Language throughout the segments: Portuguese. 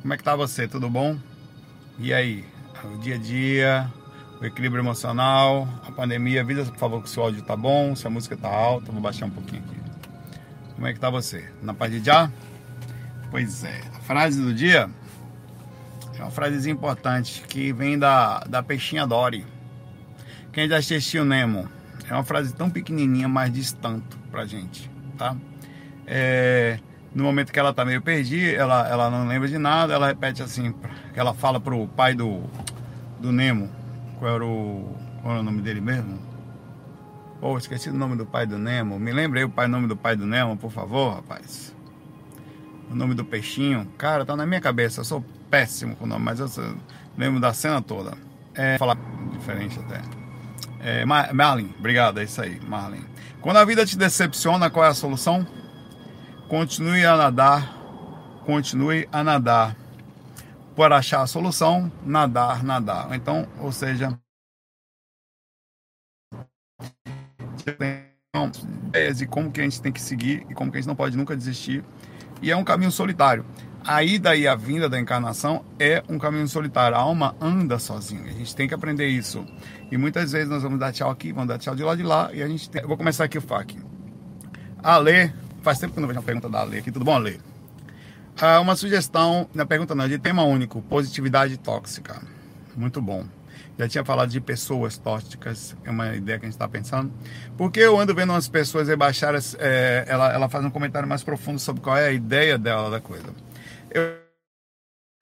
Como é que tá você? Tudo bom? E aí? O dia a dia, o equilíbrio emocional, a pandemia, avisa por favor que o seu áudio tá bom, se a música tá alta, vou baixar um pouquinho aqui. Como é que tá você? Na paz de já? Pois é, a frase do dia é uma frasezinha importante que vem da, da peixinha Dory. Quem já assistiu Nemo? É uma frase tão pequenininha, mas diz tanto pra gente, tá? É, no momento que ela tá meio perdida, ela, ela não lembra de nada, ela repete assim, ela fala pro pai do, do Nemo, qual era o, qual era o nome dele mesmo? Pô, esqueci o nome do pai do Nemo. Me lembrei o pai, nome do pai do Nemo, por favor, rapaz. O nome do peixinho. Cara, tá na minha cabeça. Eu sou péssimo com o nome, mas eu lembro da cena toda. É, falar diferente até. É, Marlin, obrigado, é isso aí, Marlin. Quando a vida te decepciona, qual é a solução? Continue a nadar, continue a nadar. Por achar a solução, nadar, nadar. Então, ou seja, ideias de como que a gente tem que seguir e como que a gente não pode nunca desistir. E é um caminho solitário. A ida e a vinda da encarnação é um caminho solitário. A alma anda sozinha. A gente tem que aprender isso. E muitas vezes nós vamos dar tchau aqui, vamos dar tchau de lá de lá. E a gente tem... Eu vou começar aqui o FAQ. A Lê Faz tempo que não vejo uma pergunta da Ale aqui. Tudo bom, Ale? Ah, uma sugestão, na pergunta não, de tema único, positividade tóxica. Muito bom. Já tinha falado de pessoas tóxicas, é uma ideia que a gente está pensando. Porque eu ando vendo umas pessoas rebaixar, é, ela, ela faz um comentário mais profundo sobre qual é a ideia dela da coisa. Eu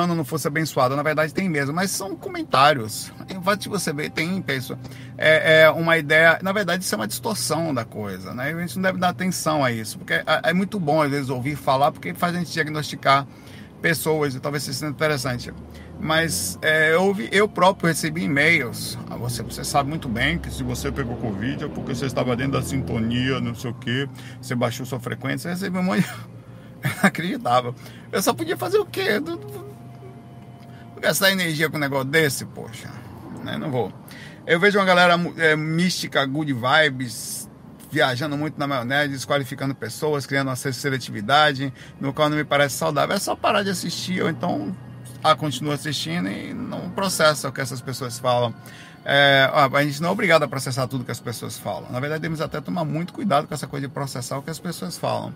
não fosse abençoado, na verdade tem mesmo, mas são comentários. De você ver, tem pessoa. É, é, uma ideia, na verdade isso é uma distorção da coisa, né? A gente não deve dar atenção a isso, porque é, é muito bom às vezes ouvir falar, porque faz a gente diagnosticar pessoas e talvez seja interessante. Mas é, eu, eu próprio recebi e-mails. Ah, você, você sabe muito bem que se você pegou Covid é porque você estava dentro da sintonia, não sei o que, você baixou sua frequência, eu recebi um monte. Eu não acreditava. Eu só podia fazer o quê? Gastar energia com um negócio desse, poxa, né? Não vou. Eu vejo uma galera é, mística, good vibes, viajando muito na maionese, desqualificando pessoas, criando uma seletividade, no qual não me parece saudável. É só parar de assistir, ou então ah, continua assistindo e não processa o que essas pessoas falam. É, a gente não é obrigado a processar tudo que as pessoas falam. Na verdade, temos até tomar muito cuidado com essa coisa de processar o que as pessoas falam.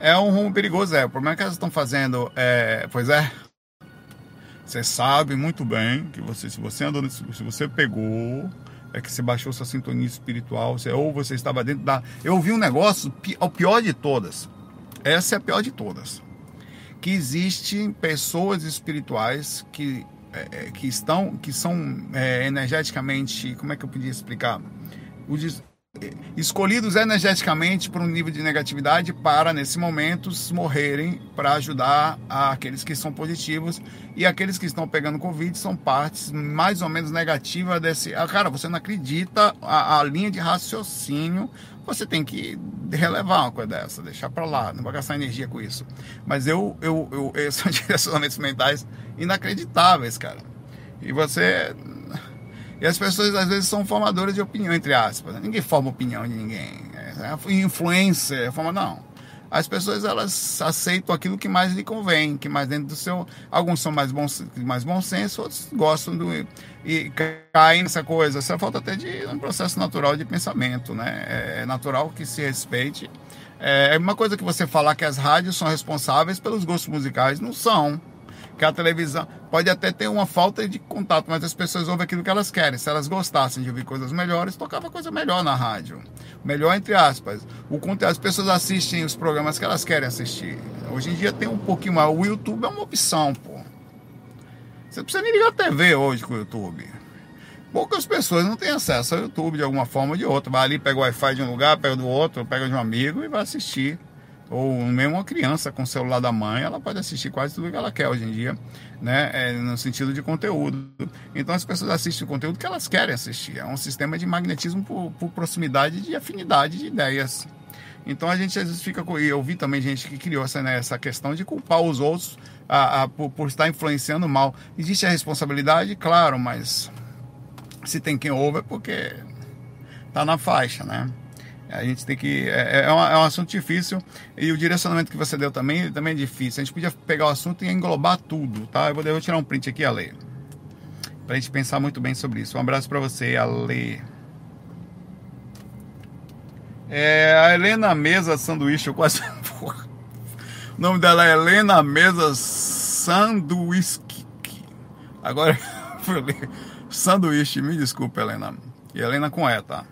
É um rumo perigoso, é. O problema é que elas estão fazendo. É, pois é, você sabe muito bem que você, se você andou, se você pegou, é que você baixou sua sintonia espiritual, você, ou você estava dentro da. Eu ouvi um negócio, o pior de todas. Essa é a pior de todas. Que existem pessoas espirituais que, é, é que estão, que são é, energeticamente, como é que eu podia explicar? O, escolhidos energeticamente para um nível de negatividade para, nesse momento, morrerem para ajudar aqueles que são positivos e aqueles que estão pegando Covid são partes mais ou menos negativas desse. Ah, cara, você não acredita a, a linha de raciocínio, você tem que relevar uma coisa dessa, deixar para lá, não vai gastar energia com isso. Mas eu, eu, eu, eu são direcionamentos mentais inacreditáveis, cara. E você e as pessoas às vezes são formadoras de opinião, entre aspas. Ninguém forma opinião de ninguém. É influência, forma não. As pessoas elas aceitam aquilo que mais lhe convém, que mais dentro do seu. Alguns são mais bons, mais bom senso, outros gostam do e caem nessa coisa. Essa falta até de um processo natural de pensamento, né? É natural que se respeite. É uma coisa que você falar que as rádios são responsáveis pelos gostos musicais, não são que a televisão pode até ter uma falta de contato, mas as pessoas ouvem aquilo que elas querem. Se elas gostassem de ouvir coisas melhores, tocava coisa melhor na rádio. Melhor entre aspas. O conteúdo, as pessoas assistem os programas que elas querem assistir. Hoje em dia tem um pouquinho mais. O YouTube é uma opção, pô. Você precisa nem ligar a TV hoje com o YouTube. Poucas pessoas não têm acesso ao YouTube de alguma forma ou de outra. Vai ali, pega o Wi-Fi de um lugar, pega do outro, pega de um amigo e vai assistir ou mesmo uma criança com o celular da mãe, ela pode assistir quase tudo que ela quer hoje em dia, né? É, no sentido de conteúdo. Então as pessoas assistem o conteúdo que elas querem assistir. É um sistema de magnetismo por, por proximidade de afinidade de ideias. Então a gente às vezes fica com. E eu vi também gente que criou essa, né, essa questão de culpar os outros a, a, por, por estar influenciando mal. Existe a responsabilidade, claro, mas se tem quem ouve é porque tá na faixa, né? A gente tem que. É, é, um, é, um, assunto difícil e o direcionamento que você deu também, também é difícil. A gente podia pegar o assunto e englobar tudo, tá? Eu vou, eu vou tirar um print aqui, Ale. Pra gente pensar muito bem sobre isso. Um abraço para você, Ale. É, a Helena Mesa Sanduíche, eu quase. o nome dela é Helena Mesa Sanduíche. Agora, sanduíche, me desculpa, Helena. E Helena com E, tá?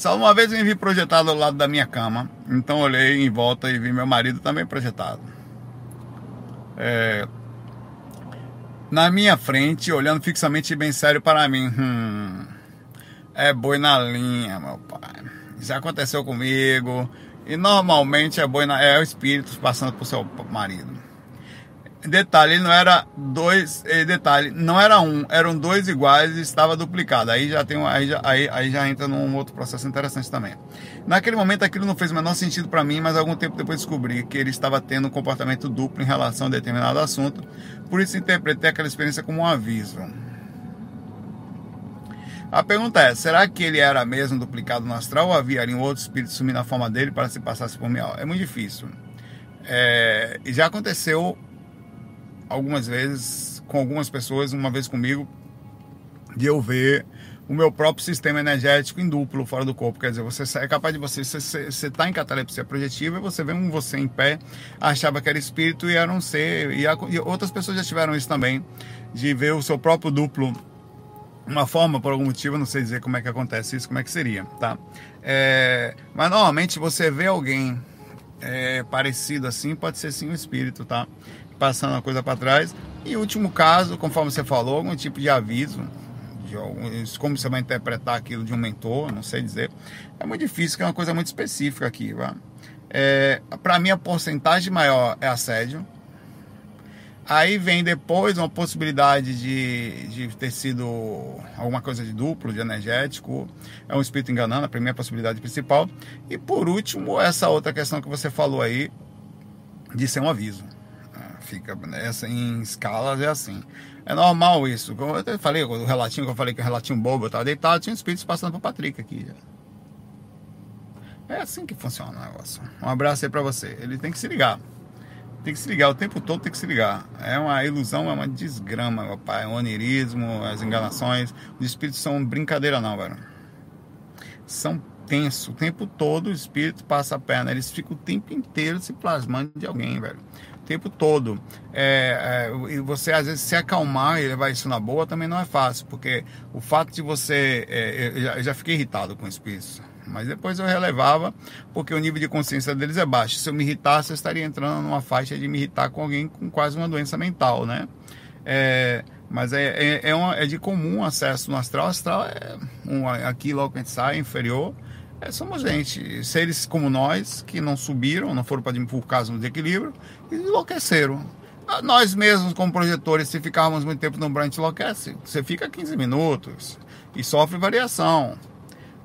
Só uma vez eu me vi projetado ao lado da minha cama, então olhei em volta e vi meu marido também projetado. É, na minha frente, olhando fixamente e bem sério para mim. Hum, é boi na linha, meu pai. Já aconteceu comigo. E normalmente é boi na, é o espírito passando por seu marido. Detalhe, não era dois. Eh, detalhe, não era um, eram dois iguais e estava duplicado. Aí já tem um, aí, já, aí, aí já entra num outro processo interessante também. Naquele momento aquilo não fez o menor sentido para mim, mas algum tempo depois descobri que ele estava tendo um comportamento duplo em relação a determinado assunto. Por isso interpretei aquela experiência como um aviso. A pergunta é: será que ele era mesmo duplicado no astral ou havia ali um outro espírito sumindo na forma dele para se passasse por mim? É muito difícil. É, já aconteceu algumas vezes com algumas pessoas, uma vez comigo, de eu ver o meu próprio sistema energético em duplo fora do corpo. Quer dizer, você é capaz de você, você está em catalepsia projetiva e você vê um você em pé, achava que era espírito e era um ser. E, a, e outras pessoas já tiveram isso também, de ver o seu próprio duplo uma forma, por algum motivo, não sei dizer como é que acontece isso, como é que seria, tá? É, mas normalmente você vê alguém é, parecido assim, pode ser sim um espírito, tá? Passando a coisa para trás. E último caso, conforme você falou, algum tipo de aviso, de algum, como você vai interpretar aquilo de um mentor, não sei dizer. É muito difícil, que é uma coisa muito específica aqui. É, para mim, a porcentagem maior é assédio. Aí vem depois uma possibilidade de, de ter sido alguma coisa de duplo, de energético. É um espírito enganando, a primeira possibilidade principal. E por último, essa outra questão que você falou aí, de ser um aviso fica nessa em escalas é assim. É normal isso. Eu falei, o relatinho que eu falei que é um relatinho bobo, eu tava deitado, tinha espíritos passando pro Patrick aqui. É assim que funciona o negócio. Um abraço aí pra você. Ele tem que se ligar. Tem que se ligar, o tempo todo tem que se ligar. É uma ilusão, é uma desgrama, meu pai. O onirismo, as enganações. Os espíritos são brincadeira não, velho. São O tempo todo o espírito passa a perna. Eles ficam o tempo inteiro se plasmando de alguém, velho tempo todo. É, é, e você às vezes se acalmar e levar isso na boa também não é fácil, porque o fato de você. É, eu, já, eu já fiquei irritado com espíritos, mas depois eu relevava, porque o nível de consciência deles é baixo. Se eu me irritasse, eu estaria entrando numa faixa de me irritar com alguém com quase uma doença mental, né? É, mas é, é, é, uma, é, de comum acesso no astral. O astral é um, aqui logo que a gente sai, inferior. É, somos gente, seres como nós, que não subiram, não foram para por causa do equilíbrio, e enlouqueceram. Ah, nós mesmos, como projetores, se ficarmos muito tempo no branco, enlouquece. Você fica 15 minutos e sofre variação.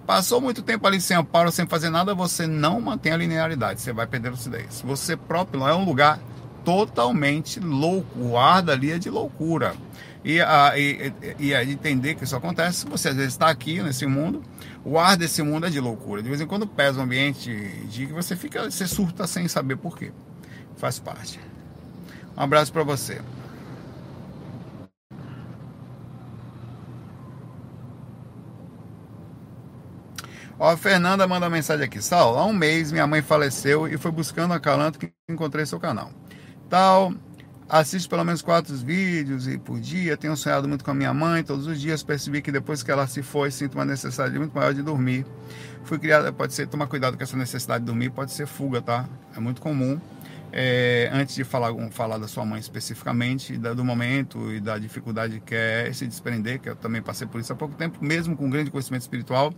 Passou muito tempo ali sem amparo, sem fazer nada, você não mantém a linearidade, você vai perder lucidez. Você próprio é um lugar totalmente louco, o ar dali é de loucura. E, a, e, e, e entender que isso acontece, você às vezes está aqui nesse mundo, o ar desse mundo é de loucura. De vez em quando pesa o ambiente de que você fica, você surta sem saber por quê. Faz parte. Um abraço para você. Ó, a Fernanda manda uma mensagem aqui. Sal, há um mês minha mãe faleceu e foi buscando a Calanto que encontrei seu canal. Tal, Assisto pelo menos quatro vídeos por dia. Tenho sonhado muito com a minha mãe. Todos os dias percebi que depois que ela se foi, sinto uma necessidade muito maior de dormir. Fui criada, pode ser, tomar cuidado com essa necessidade de dormir, pode ser fuga, tá? É muito comum. É, antes de falar, falar da sua mãe especificamente, do momento e da dificuldade que é se desprender, que eu também passei por isso há pouco tempo, mesmo com grande conhecimento espiritual,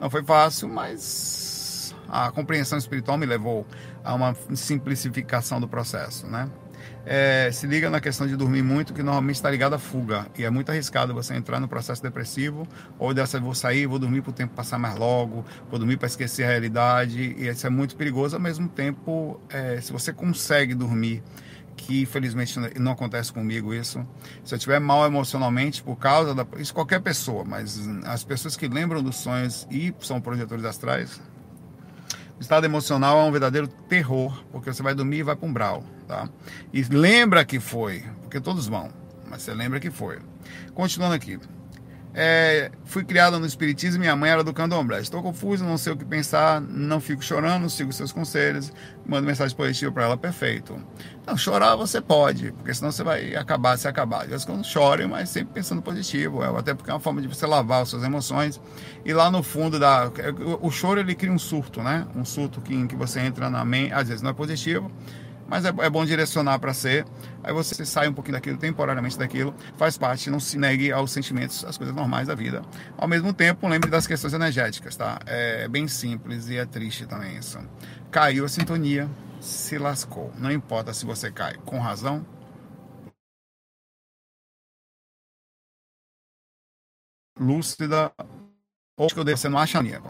não foi fácil, mas a compreensão espiritual me levou a uma simplificação do processo, né? É, se liga na questão de dormir muito, que normalmente está ligado à fuga. E é muito arriscado você entrar no processo depressivo, ou dessa vou sair, vou dormir para o tempo passar mais logo, vou dormir para esquecer a realidade. E isso é muito perigoso. Ao mesmo tempo, é, se você consegue dormir que infelizmente não acontece comigo isso. Se eu estiver mal emocionalmente por causa da. Isso qualquer pessoa, mas as pessoas que lembram dos sonhos e são projetores astrais, estado emocional é um verdadeiro terror, porque você vai dormir e vai para um brau, tá? E lembra que foi, porque todos vão, mas você lembra que foi. Continuando aqui. É, fui criada no Espiritismo e minha mãe era do candomblé. Estou confuso, não sei o que pensar, não fico chorando, sigo seus conselhos, mando mensagem positiva para ela, perfeito. Não, chorar você pode, porque senão você vai acabar se acabar. Às vezes quando chore, mas sempre pensando positivo, é, até porque é uma forma de você lavar as suas emoções. E lá no fundo da. O choro ele cria um surto, né? Um surto que, em que você entra na mente, às vezes não é positivo mas é, é bom direcionar para ser. Aí você sai um pouquinho daquilo, temporariamente daquilo, faz parte, não se negue aos sentimentos, às coisas normais da vida. Ao mesmo tempo, lembre das questões energéticas, tá? É bem simples e é triste também isso. Caiu a sintonia, se lascou. Não importa se você cai com razão lúcida ou que você não acha a linha.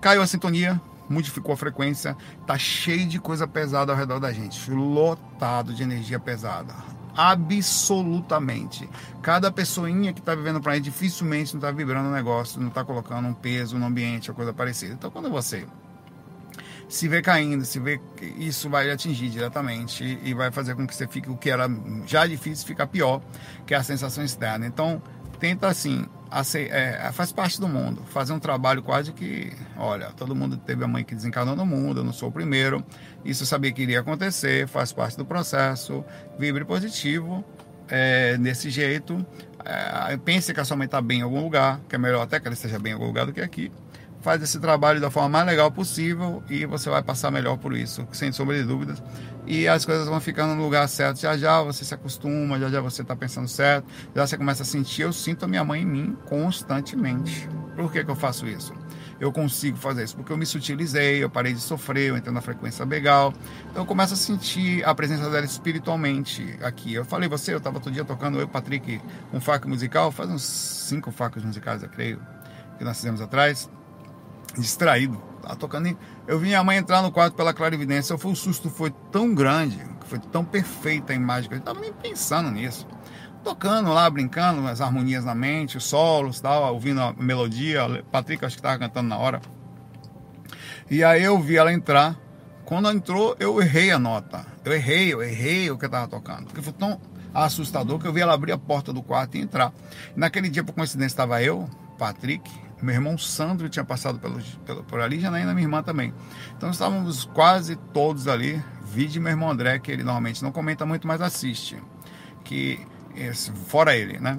Caiu a sintonia, modificou a frequência, tá cheio de coisa pesada ao redor da gente, lotado de energia pesada. Absolutamente. Cada pessoinha que está vivendo para aí dificilmente não está vibrando o negócio, não está colocando um peso no ambiente ou coisa parecida. Então, quando você se vê caindo, se vê isso vai atingir diretamente e vai fazer com que você fique o que era já difícil ficar pior, que é a sensação externa. Então, tenta assim, é, faz parte do mundo, fazer um trabalho quase que, olha, todo mundo teve a mãe que desencarnou no mundo, eu não sou o primeiro, isso eu sabia que iria acontecer, faz parte do processo, vibre positivo, é, desse jeito, é, pense que a sua mãe está bem em algum lugar, que é melhor até que ela esteja bem em algum lugar do que aqui, faz esse trabalho da forma mais legal possível e você vai passar melhor por isso, sem sombra de dúvidas. E as coisas vão ficando no lugar certo. Já já você se acostuma, já já você está pensando certo, já você começa a sentir. Eu sinto a minha mãe em mim constantemente. Por que, que eu faço isso? Eu consigo fazer isso porque eu me sutilizei, eu parei de sofrer, eu entrei na frequência legal. Então eu começo a sentir a presença dela espiritualmente aqui. Eu falei, você, eu estava todo dia tocando, eu, Patrick, um faco musical, faz uns cinco facos musicais, eu creio, que nós fizemos atrás distraído. Tava tocando. Eu vi a mãe entrar no quarto pela clarividência. Eu fui, o susto foi tão grande, foi tão perfeita a imagem que eu estava nem pensando nisso. Tocando lá, brincando, as harmonias na mente, os solos, tal, ouvindo a melodia. Patrick acho que estava cantando na hora. E aí eu vi ela entrar. Quando ela entrou, eu errei a nota. Eu errei, eu errei o que eu estava tocando. Porque foi tão assustador que eu vi ela abrir a porta do quarto e entrar. Naquele dia, por coincidência, estava eu, Patrick, meu irmão Sandro tinha passado pelo, pelo, por ali, Janaína, minha irmã também. Então estávamos quase todos ali. Vide meu irmão André, que ele normalmente não comenta muito, mas assiste. Que, fora ele, né?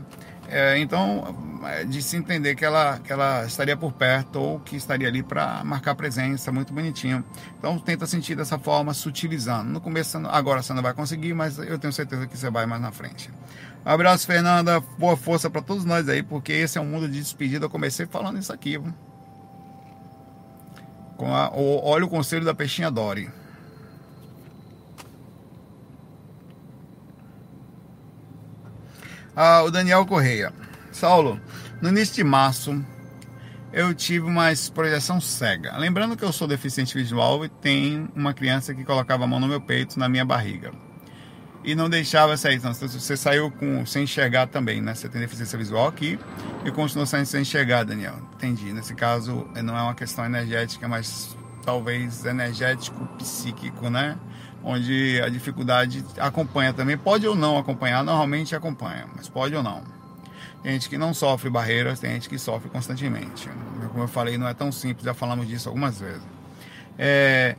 É, então, é, de se entender que ela, que ela estaria por perto ou que estaria ali para marcar presença, muito bonitinho. Então, tenta sentir dessa forma, sutilizando. No começo, agora você não vai conseguir, mas eu tenho certeza que você vai mais na frente. Abraço, Fernanda. Boa força para todos nós aí, porque esse é um mundo de despedida. Eu comecei falando isso aqui. Com a, o, olha o conselho da peixinha Dory. Ah, o Daniel Correia. Saulo, no início de março eu tive uma projeção cega. Lembrando que eu sou deficiente visual e tem uma criança que colocava a mão no meu peito, na minha barriga e não deixava sair. Então, você saiu com, sem enxergar também, né? Você tem deficiência visual aqui e continua saindo sem enxergar, Daniel. Entendi. Nesse caso, não é uma questão energética, mas talvez energético, psíquico, né? Onde a dificuldade acompanha também. Pode ou não acompanhar, normalmente acompanha, mas pode ou não. Tem gente que não sofre barreiras, tem gente que sofre constantemente. Como eu falei, não é tão simples, já falamos disso algumas vezes. É,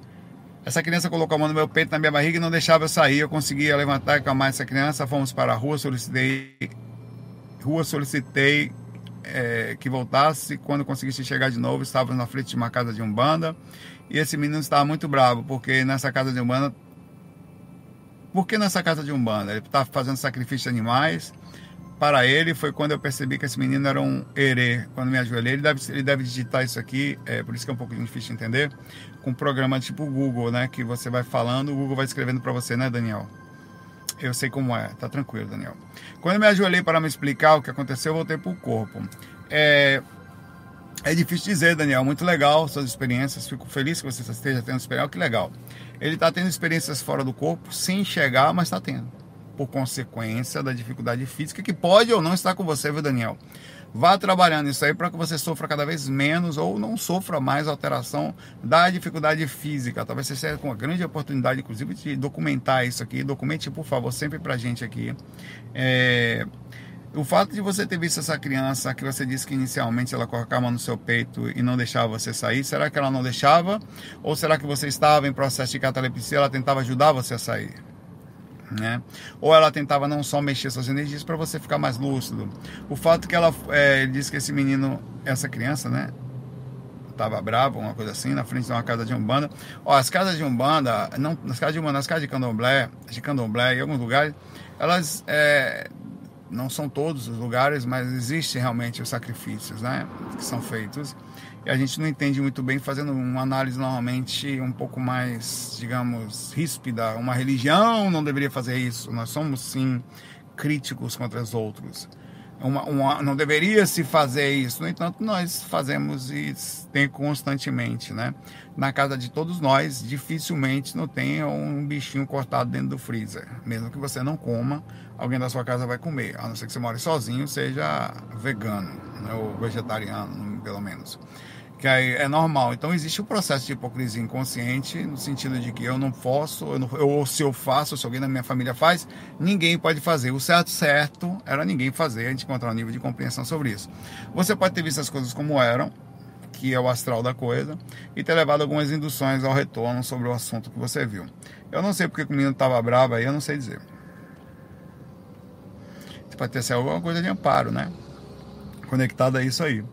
essa criança colocou a mão no meu peito, na minha barriga e não deixava eu sair. Eu conseguia levantar e acalmar essa criança. Fomos para a rua, solicitei, rua solicitei é, que voltasse. Quando conseguisse chegar de novo, estávamos na frente de uma casa de umbanda e esse menino estava muito bravo porque nessa casa de umbanda, por que nessa casa de umbanda? Ele estava fazendo sacrifício de animais para ele foi quando eu percebi que esse menino era um herê. Quando me ajoelhei, ele deve, ele deve digitar isso aqui, é, por isso que é um pouco difícil de entender, com um programa tipo Google, né? Que você vai falando, o Google vai escrevendo para você, né, Daniel? Eu sei como é, tá tranquilo, Daniel. Quando eu me ajoelhei para me explicar o que aconteceu, eu voltei para o corpo. É, É difícil dizer, Daniel. Muito legal suas experiências. Fico feliz que você esteja tendo experiência. Que legal. Ele está tendo experiências fora do corpo, sem enxergar, mas está tendo. Por consequência da dificuldade física, que pode ou não estar com você, viu, Daniel? Vá trabalhando isso aí para que você sofra cada vez menos ou não sofra mais alteração da dificuldade física. Talvez você seja com uma grande oportunidade, inclusive, de documentar isso aqui. Documente, por favor, sempre para gente aqui. É... O fato de você ter visto essa criança que você disse que inicialmente ela colocava no seu peito e não deixava você sair, será que ela não deixava? Ou será que você estava em processo de catalepsia e ela tentava ajudar você a sair? Né? Ou ela tentava não só mexer suas energias para você ficar mais lúcido. O fato que ela é, disse que esse menino, essa criança, né, tava bravo, uma coisa assim, na frente de uma casa de umbanda. Ó, as casas de umbanda, não, nas casas de umbanda, nas casas de candomblé, de candomblé, em alguns lugares, elas é, não são todos os lugares, mas existem realmente os sacrifícios né, que são feitos. A gente não entende muito bem, fazendo uma análise normalmente um pouco mais, digamos, ríspida. Uma religião não deveria fazer isso. Nós somos, sim, críticos contra os outros. Uma, uma, não deveria se fazer isso. No entanto, nós fazemos e tem constantemente, né? Na casa de todos nós, dificilmente não tem um bichinho cortado dentro do freezer. Mesmo que você não coma, alguém da sua casa vai comer. A não ser que você more sozinho, seja vegano, né? ou vegetariano, pelo menos que aí é normal. Então existe o um processo de hipocrisia inconsciente, no sentido de que eu não posso, eu não, ou se eu faço, se alguém da minha família faz, ninguém pode fazer. O certo certo era ninguém fazer, a gente encontrar um nível de compreensão sobre isso. Você pode ter visto as coisas como eram, que é o astral da coisa, e ter levado algumas induções ao retorno sobre o assunto que você viu. Eu não sei porque o menino estava bravo aí, eu não sei dizer. Você pode ter sido alguma coisa de amparo, né? Conectada a isso aí.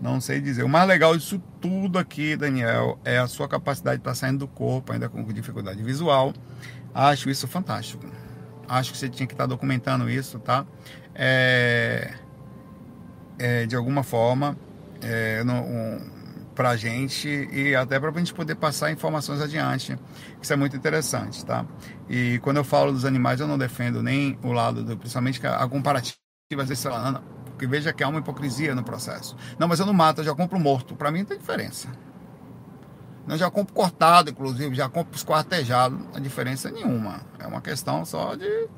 Não sei dizer. O mais legal disso tudo aqui, Daniel, é a sua capacidade de estar saindo do corpo, ainda com dificuldade visual. Acho isso fantástico. Acho que você tinha que estar documentando isso, tá? É, é, de alguma forma, é, um, para a gente e até para a gente poder passar informações adiante. Isso é muito interessante, tá? E quando eu falo dos animais, eu não defendo nem o lado, do, principalmente a comparativa, às vezes, sei lá, porque veja que há uma hipocrisia no processo. Não, mas eu não mato, eu já compro morto. Para mim não tem diferença. Eu já compro cortado, inclusive, já compro esquartejado. Não diferença nenhuma. É uma questão só de.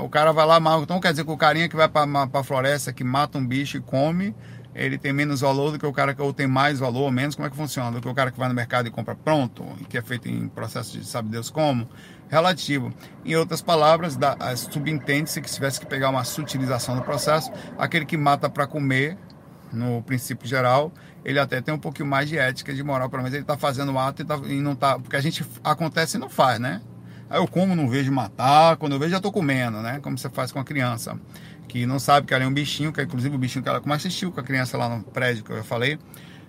O cara vai lá, então quer dizer que o carinha que vai para a floresta, que mata um bicho e come, ele tem menos valor do que o cara que ou tem mais valor ou menos, como é que funciona? Do que o cara que vai no mercado e compra pronto, e que é feito em processo de sabe Deus como, relativo. Em outras palavras, subentende-se que se tivesse que pegar uma sutilização do processo, aquele que mata para comer, no princípio geral, ele até tem um pouquinho mais de ética, de moral, pelo menos ele está fazendo o ato e, tá, e não está, porque a gente acontece e não faz, né? Aí eu como, não vejo matar, quando eu vejo já estou comendo, né? Como você faz com a criança que não sabe que ela é um bichinho, que é inclusive o bichinho que ela como assistiu com a criança lá no prédio que eu falei.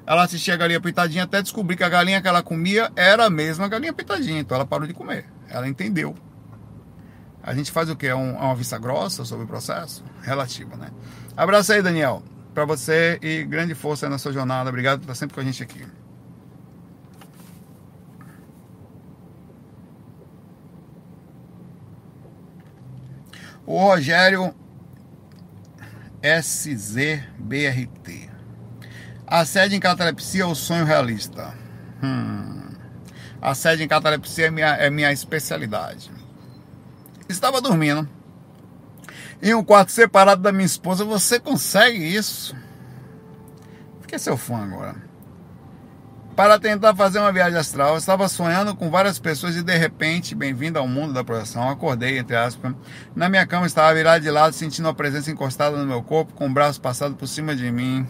Ela assistia a galinha pitadinha até descobrir que a galinha que ela comia era a mesma galinha pitadinha, então ela parou de comer. Ela entendeu. A gente faz o que? É um, uma vista grossa sobre o processo? Relativo, né? Abraço aí, Daniel, para você e grande força na sua jornada. Obrigado por estar sempre com a gente aqui. O Rogério SZBRT. A sede em catalepsia é o sonho realista. Hum. A sede em catalepsia é minha, é minha especialidade. Estava dormindo. Em um quarto separado da minha esposa. Você consegue isso? Fiquei seu fã agora para tentar fazer uma viagem astral. Eu estava sonhando com várias pessoas e de repente, bem-vindo ao mundo da projeção, acordei, entre aspas. Na minha cama estava virado de lado, sentindo uma presença encostada no meu corpo, com o braço passado por cima de mim.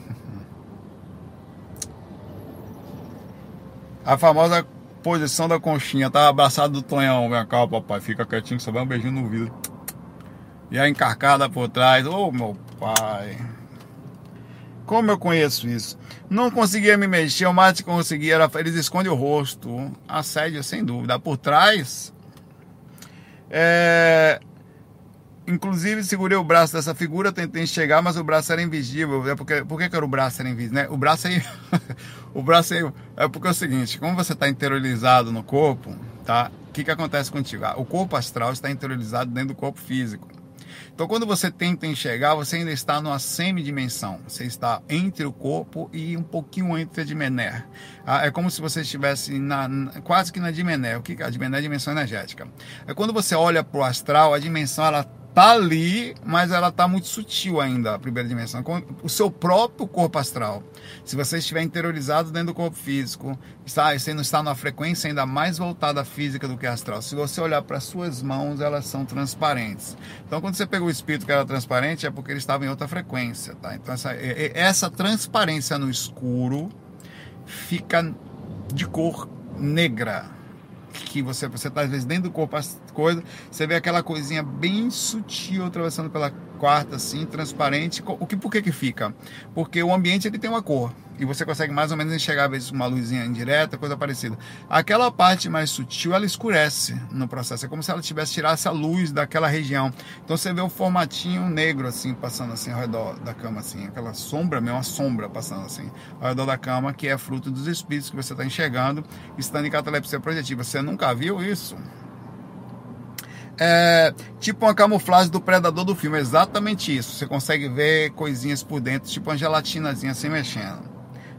A famosa posição da conchinha, estava abraçado do Tonhão. Vem cá, papai, fica quietinho, só vai um beijinho no vidro. E a encarcada por trás. Ô, oh, meu pai. Como eu conheço isso? Não conseguia me mexer, o mais que conseguia. Eles escondem o rosto. Assédio, sem dúvida. Por trás. É, inclusive, segurei o braço dessa figura, tentei enxergar, mas o braço era invisível. É porque, por que, que era o braço era invisível? Né? O braço aí. o braço aí. É porque é o seguinte: como você está interiorizado no corpo, tá? O que, que acontece contigo? Ah, o corpo astral está interiorizado dentro do corpo físico. Então, quando você tenta enxergar, você ainda está numa semidimensão. Você está entre o corpo e um pouquinho entre a dimené. Ah, é como se você estivesse na, quase que na dimené. O que é a dimené? É a dimensão energética. É quando você olha para o astral, a dimensão ela tá ali, mas ela tá muito sutil ainda, a primeira dimensão. O seu próprio corpo astral. Se você estiver interiorizado dentro do corpo físico, está, você não está numa frequência ainda mais voltada à física do que astral. Se você olhar para suas mãos, elas são transparentes. Então, quando você pegou o espírito que era transparente, é porque ele estava em outra frequência, tá? Então, essa, essa transparência no escuro fica de cor negra que você você está às vezes dentro do corpo as coisas, você vê aquela coisinha bem sutil atravessando pela quarta assim, transparente. O que por que que fica? Porque o ambiente ele tem uma cor e você consegue mais ou menos enxergar às vezes uma luzinha indireta, coisa parecida. Aquela parte mais sutil, ela escurece no processo. É como se ela tivesse tirado a luz daquela região. Então você vê o formatinho negro assim passando assim ao redor da cama assim, aquela sombra, mesmo uma sombra passando assim ao redor da cama, que é fruto dos espíritos que você está enxergando, estando em catalepsia projetiva. Você nunca viu isso? É tipo uma camuflagem do predador do filme, exatamente isso. Você consegue ver coisinhas por dentro, tipo uma gelatinazinha assim mexendo.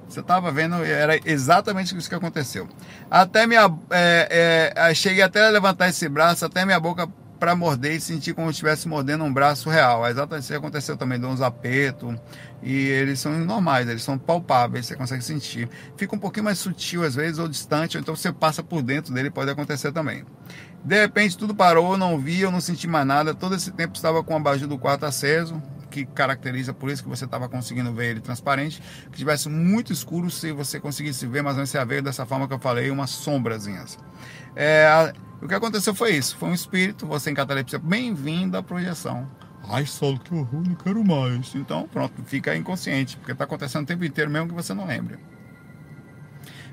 Você estava vendo, era exatamente isso que aconteceu. Até minha. É, é, cheguei até a levantar esse braço, até minha boca para morder e sentir como se estivesse mordendo um braço real. É exatamente isso que aconteceu também, deu uns apertos. E eles são normais, eles são palpáveis, você consegue sentir. Fica um pouquinho mais sutil às vezes, ou distante, ou então você passa por dentro dele, pode acontecer também. De repente tudo parou, não vi, eu não senti mais nada. Todo esse tempo estava com o abajur do quarto aceso, que caracteriza por isso que você estava conseguindo ver ele transparente, que tivesse muito escuro, se você conseguisse ver, mas não se ver dessa forma que eu falei, umas sombrazinhas. É, o que aconteceu foi isso, foi um espírito, você em catalepsia, bem-vindo à projeção. Ai, solo, que horror, não quero mais. Então, pronto, fica inconsciente, porque está acontecendo o tempo inteiro, mesmo que você não lembre.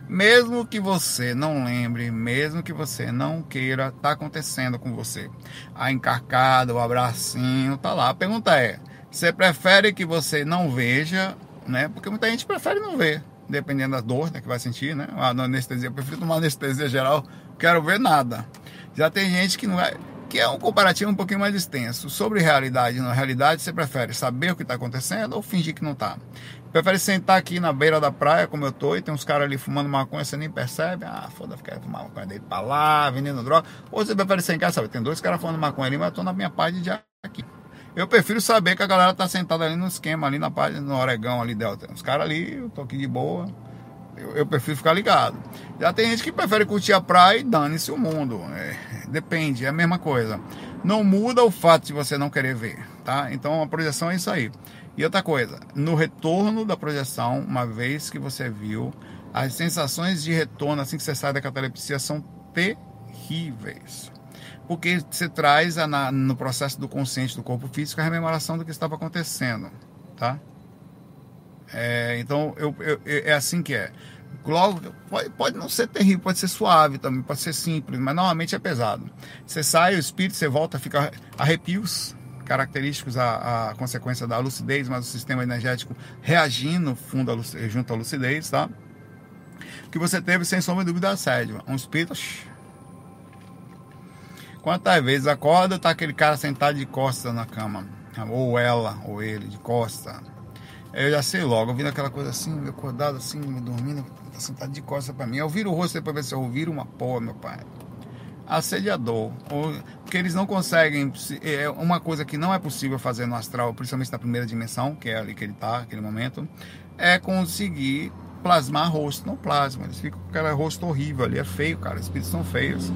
Mesmo que você não lembre, mesmo que você não queira, está acontecendo com você. A encarcada, o abracinho, tá lá. A pergunta é: você prefere que você não veja, né? Porque muita gente prefere não ver, dependendo da dor né, que vai sentir, né? A anestesia, eu prefiro tomar anestesia geral, quero ver nada. Já tem gente que não é, que é um comparativo um pouquinho mais extenso. Sobre realidade e realidade, você prefere saber o que está acontecendo ou fingir que não está? Prefere sentar aqui na beira da praia, como eu tô, e tem uns caras ali fumando maconha, você nem percebe. Ah, foda-se, quer fumar maconha dele pra lá, vendendo droga. Ou você prefere sentar sabe? Tem dois caras fumando maconha ali, mas eu tô na minha parte de aqui. Eu prefiro saber que a galera tá sentada ali no esquema, ali na página, no Oregão, ali, Delta. Os caras ali, eu tô aqui de boa. Eu, eu, prefiro ficar ligado. Já tem gente que prefere curtir a praia e dane-se o mundo. É, depende, é a mesma coisa. Não muda o fato de você não querer ver, tá? Então a projeção é isso aí. E outra coisa, no retorno da projeção, uma vez que você viu, as sensações de retorno assim que você sai da catalepsia são terríveis porque você traz a, na, no processo do consciente do corpo físico a rememoração do que estava acontecendo, tá? É, então, eu, eu, é assim que é. Logo, pode, pode não ser terrível, pode ser suave também, pode ser simples, mas normalmente é pesado. Você sai, o espírito, você volta, fica arrepios característicos à, à consequência da lucidez, mas o sistema energético reagindo fundo junto à lucidez, tá? Que você teve, sem sombra de dúvida, assédio. Um espírito Quantas vezes acorda, tá aquele cara sentado de costas na cama. Ou ela, ou ele, de costas. Eu já sei logo, vi aquela coisa assim, acordado assim, dormindo, tá sentado de costas para mim. Eu viro o rosto depois ver se eu viro uma porra, meu pai. Assediador. Porque eles não conseguem. É uma coisa que não é possível fazer no astral, principalmente na primeira dimensão, que é ali que ele tá, aquele momento, é conseguir plasmar rosto. Não plasma, eles ficam com aquele rosto horrível ali. É feio, cara. Os espíritos são feios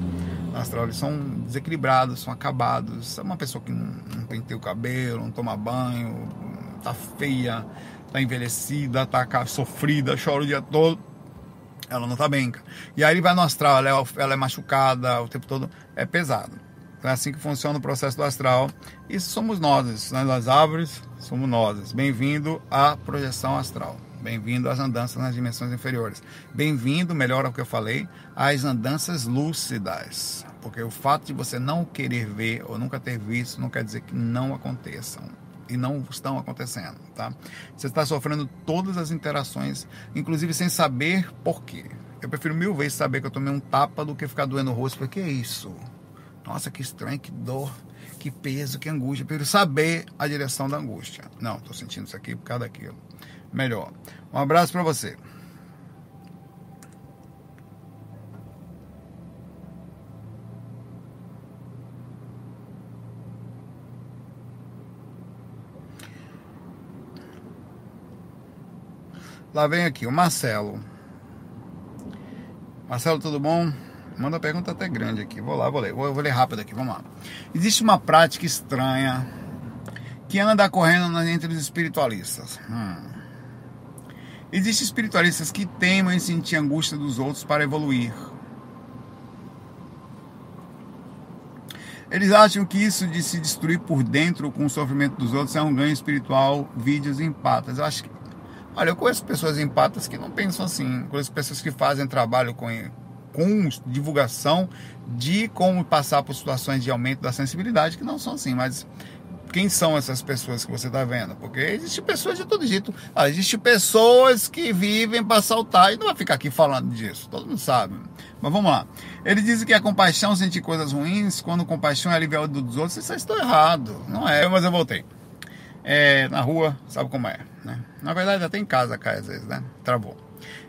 astral, eles são desequilibrados, são acabados. É uma pessoa que não, não penteia o cabelo, não toma banho, tá feia, tá envelhecida, tá sofrida, chora o dia todo. Ela não tá bem. E aí ele vai no astral, ela é, ela é machucada o tempo todo, é pesado. Então é assim que funciona o processo do astral. Isso somos nós, né? as árvores somos nós. Bem-vindo à projeção astral. Bem-vindo às andanças nas dimensões inferiores. Bem-vindo, melhor ao que eu falei, às andanças lúcidas. Porque o fato de você não querer ver ou nunca ter visto não quer dizer que não aconteçam. E não estão acontecendo, tá? Você está sofrendo todas as interações, inclusive sem saber por quê. Eu prefiro mil vezes saber que eu tomei um tapa do que ficar doendo o rosto. Porque que é isso? Nossa, que estranho, que dor. Que peso, que angústia. Eu prefiro saber a direção da angústia. Não, estou sentindo isso aqui por causa daquilo. Melhor. Um abraço para você. Lá vem aqui o Marcelo. Marcelo, tudo bom? Manda pergunta até grande aqui. Vou lá, vou ler. Vou, vou ler rápido aqui, vamos lá. Existe uma prática estranha que anda correndo entre os espiritualistas. Hum. Existem espiritualistas que temem em sentir angústia dos outros para evoluir. Eles acham que isso de se destruir por dentro com o sofrimento dos outros é um ganho espiritual, vídeos empatas. Eu acho que Olha, eu conheço pessoas empatas que não pensam assim. Conheço pessoas que fazem trabalho com, com divulgação de como passar por situações de aumento da sensibilidade que não são assim. Mas quem são essas pessoas que você está vendo? Porque existem pessoas de todo jeito. Ah, existem pessoas que vivem para saltar e não vai ficar aqui falando disso. Todo mundo sabe. Mas vamos lá. Ele diz que a compaixão sentir coisas ruins, quando compaixão é aliviar dos outros, isso está errado. Não é, mas eu voltei. É, na rua, sabe como é. Né? Na verdade, até em casa cai às vezes, né? Travou.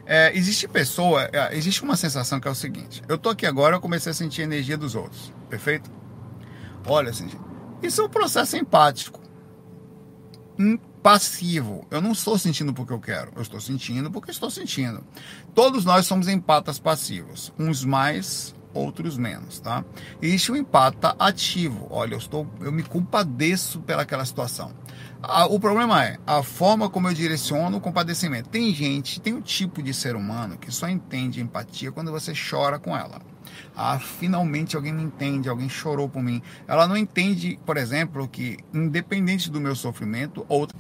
É, existe pessoa, é, existe uma sensação que é o seguinte: eu tô aqui agora, eu comecei a sentir a energia dos outros, perfeito? Olha, assim, isso é um processo empático, passivo. Eu não estou sentindo porque eu quero, eu estou sentindo porque estou sentindo. Todos nós somos empatas passivos, uns mais, outros menos, tá? Existe um empata ativo. Olha, eu estou, eu me compadeço pelaquela situação. O problema é a forma como eu direciono o compadecimento. Tem gente, tem um tipo de ser humano que só entende empatia quando você chora com ela. Ah, finalmente alguém me entende, alguém chorou por mim. Ela não entende, por exemplo, que independente do meu sofrimento, outra.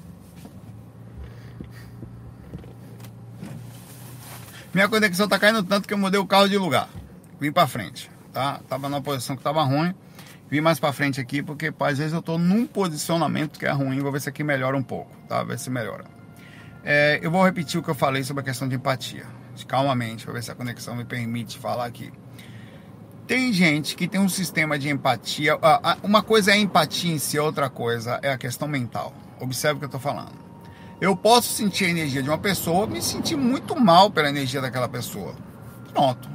Minha conexão tá caindo tanto que eu mudei o carro de lugar. Vim para frente, tá? Tava numa posição que tava ruim vir mais para frente aqui, porque às vezes eu estou num posicionamento que é ruim, vou ver se aqui melhora um pouco, tá? Ver se melhora. É, eu vou repetir o que eu falei sobre a questão de empatia, calmamente, para ver se a conexão me permite falar aqui. Tem gente que tem um sistema de empatia. Uma coisa é a empatia em si, outra coisa é a questão mental. Observe o que eu estou falando. Eu posso sentir a energia de uma pessoa, me sentir muito mal pela energia daquela pessoa. Pronto.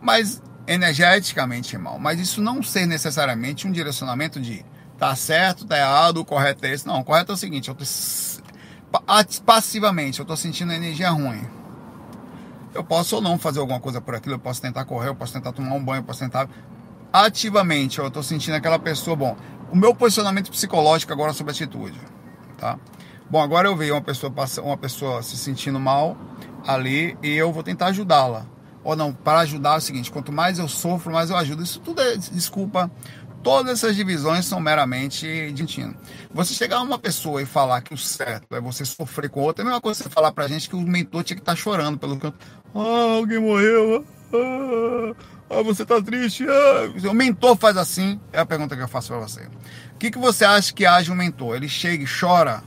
Mas energeticamente mal. Mas isso não ser necessariamente um direcionamento de tá certo, tá errado, o correto é esse. Não, o correto é o seguinte, eu tô, passivamente eu tô sentindo energia ruim. Eu posso ou não fazer alguma coisa por aquilo, eu posso tentar correr, eu posso tentar tomar um banho, eu posso tentar ativamente, eu tô sentindo aquela pessoa, bom, o meu posicionamento psicológico agora sobre atitude, tá? Bom, agora eu vejo uma pessoa uma pessoa se sentindo mal ali e eu vou tentar ajudá-la ou não, para ajudar é o seguinte: quanto mais eu sofro, mais eu ajudo. Isso tudo é desculpa. Todas essas divisões são meramente de ensino. Você chegar a uma pessoa e falar que o certo é você sofrer com outra, é a mesma coisa você falar pra gente que o mentor tinha que estar tá chorando pelo canto. Ah, alguém morreu. Ah, ah você tá triste. Ah. O mentor faz assim, é a pergunta que eu faço para você. O que, que você acha que age um mentor? Ele chega e chora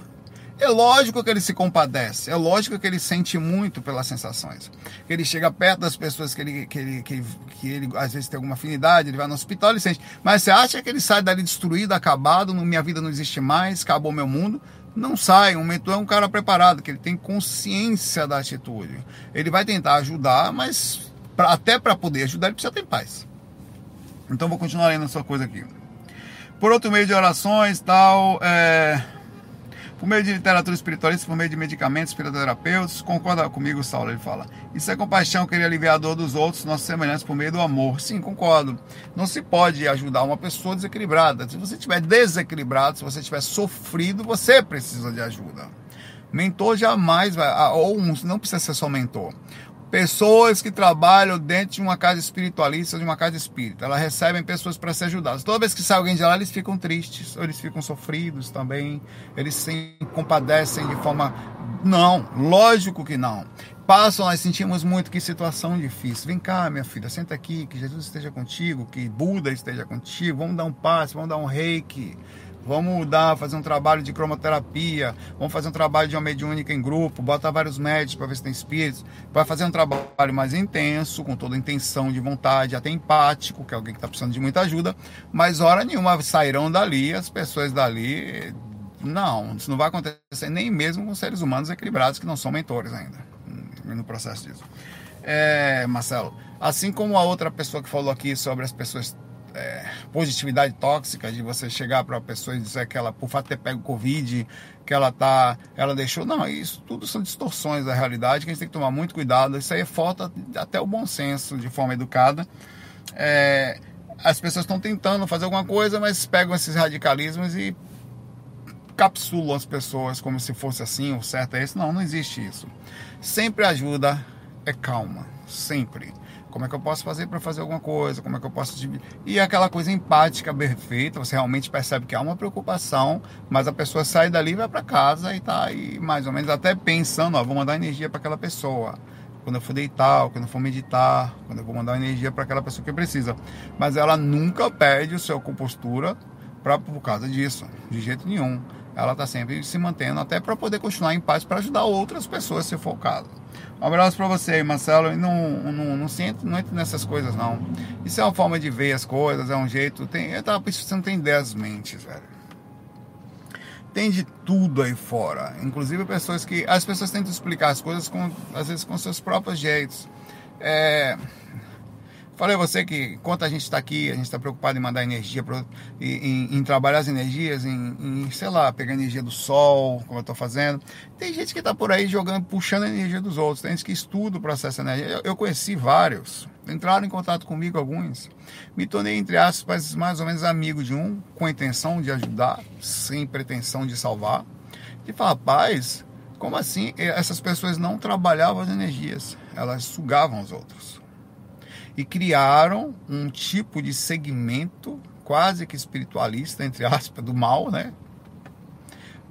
é lógico que ele se compadece, é lógico que ele sente muito pelas sensações. Que ele chega perto das pessoas que ele, que ele, que, que ele às vezes tem alguma afinidade, ele vai no hospital, ele sente. Mas você acha que ele sai dali destruído, acabado, minha vida não existe mais, acabou meu mundo? Não sai. Um mentor é um cara preparado, que ele tem consciência da atitude. Ele vai tentar ajudar, mas pra, até para poder ajudar, ele precisa ter paz. Então vou continuar lendo essa coisa aqui. Por outro meio de orações, tal. É por meio de literatura espiritualista, por meio de medicamentos, espiriterapeutas. Concorda comigo, Saulo? Ele fala. Isso é compaixão, querer aliviar a dor dos outros, nossos semelhantes, por meio do amor. Sim, concordo. Não se pode ajudar uma pessoa desequilibrada. Se você estiver desequilibrado, se você estiver sofrido, você precisa de ajuda. Mentor jamais vai, ah, ou um, não precisa ser só mentor pessoas que trabalham dentro de uma casa espiritualista, de uma casa espírita. Elas recebem pessoas para ser ajudadas. Toda vez que sai alguém de lá, eles ficam tristes, ou eles ficam sofridos também, eles se compadecem de forma. Não, lógico que não. Passam, nós sentimos muito que situação difícil. Vem cá, minha filha, senta aqui, que Jesus esteja contigo, que Buda esteja contigo. Vamos dar um passo, vamos dar um reiki. Vamos dar, fazer um trabalho de cromoterapia, vamos fazer um trabalho de uma mediúnica em grupo, bota vários médicos para ver se tem espíritos, vai fazer um trabalho mais intenso, com toda a intenção de vontade, até empático, que é alguém que está precisando de muita ajuda, mas hora nenhuma sairão dali, as pessoas dali. Não, isso não vai acontecer nem mesmo com seres humanos equilibrados que não são mentores ainda no processo disso. É, Marcelo, assim como a outra pessoa que falou aqui sobre as pessoas é, positividade tóxica de você chegar para a pessoa e dizer que ela, por fato de ter pego Covid, que ela tá, ela deixou. Não, isso tudo são distorções da realidade que a gente tem que tomar muito cuidado. Isso aí é falta até o bom senso de forma educada. É, as pessoas estão tentando fazer alguma coisa, mas pegam esses radicalismos e capsulam as pessoas como se fosse assim, o certo é esse. Não, não existe isso. Sempre ajuda é calma, sempre. Como é que eu posso fazer para fazer alguma coisa? Como é que eu posso. E aquela coisa empática, perfeita, você realmente percebe que há uma preocupação, mas a pessoa sai dali, vai para casa e tá aí mais ou menos até pensando: ó, vou mandar energia para aquela pessoa. Quando eu for deitar, quando eu for meditar, quando eu vou mandar energia para aquela pessoa que precisa. Mas ela nunca perde o seu compostura pra, por causa disso, de jeito nenhum. Ela está sempre se mantendo até para poder continuar em paz para ajudar outras pessoas, se for o caso. Um abraço para você, Marcelo. E não, não, não, se não nessas coisas, não. Isso é uma forma de ver as coisas, é um jeito. Tem, eu tava pensando, você não tem 10 mentes, velho. Tem de tudo aí fora. Inclusive pessoas que. As pessoas tentam explicar as coisas com, às vezes com seus próprios jeitos. É, Falei a você que enquanto a gente está aqui, a gente está preocupado em mandar energia, pro, em, em, trabalhar as energias, em, em, sei lá, pegar energia do sol, como eu estou fazendo. Tem gente que está por aí jogando, puxando a energia dos outros. Tem gente que estuda o processo de energia. Eu, eu, conheci vários, entraram em contato comigo alguns. Me tornei, entre aspas, mais ou menos amigo de um, com a intenção de ajudar, sem pretensão de salvar. E fala, rapaz, como assim? Essas pessoas não trabalhavam as energias, elas sugavam os outros e criaram um tipo de segmento quase que espiritualista, entre aspas, do mal, né?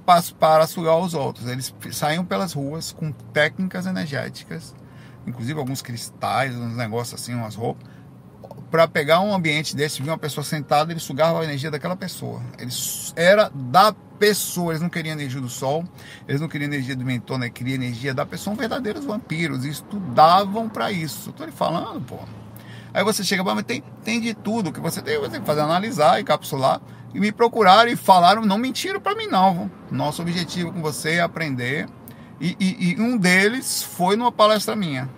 Para sugar os outros. Eles saíam pelas ruas com técnicas energéticas, inclusive alguns cristais, uns negócios assim, umas roupas, para pegar um ambiente desse, vir uma pessoa sentada, eles sugavam a energia daquela pessoa. Eles era da pessoa, eles não queriam energia do sol, eles não queriam energia do mentor, né? queriam energia da pessoa, são verdadeiros vampiros, estudavam para isso. Estou lhe falando, pô. Aí você chega, mas tem, tem de tudo que você tem, você tem que fazer analisar, encapsular. E me procuraram e falaram, não mentiram para mim não. Nosso objetivo com você é aprender. E, e, e, um deles foi numa palestra minha.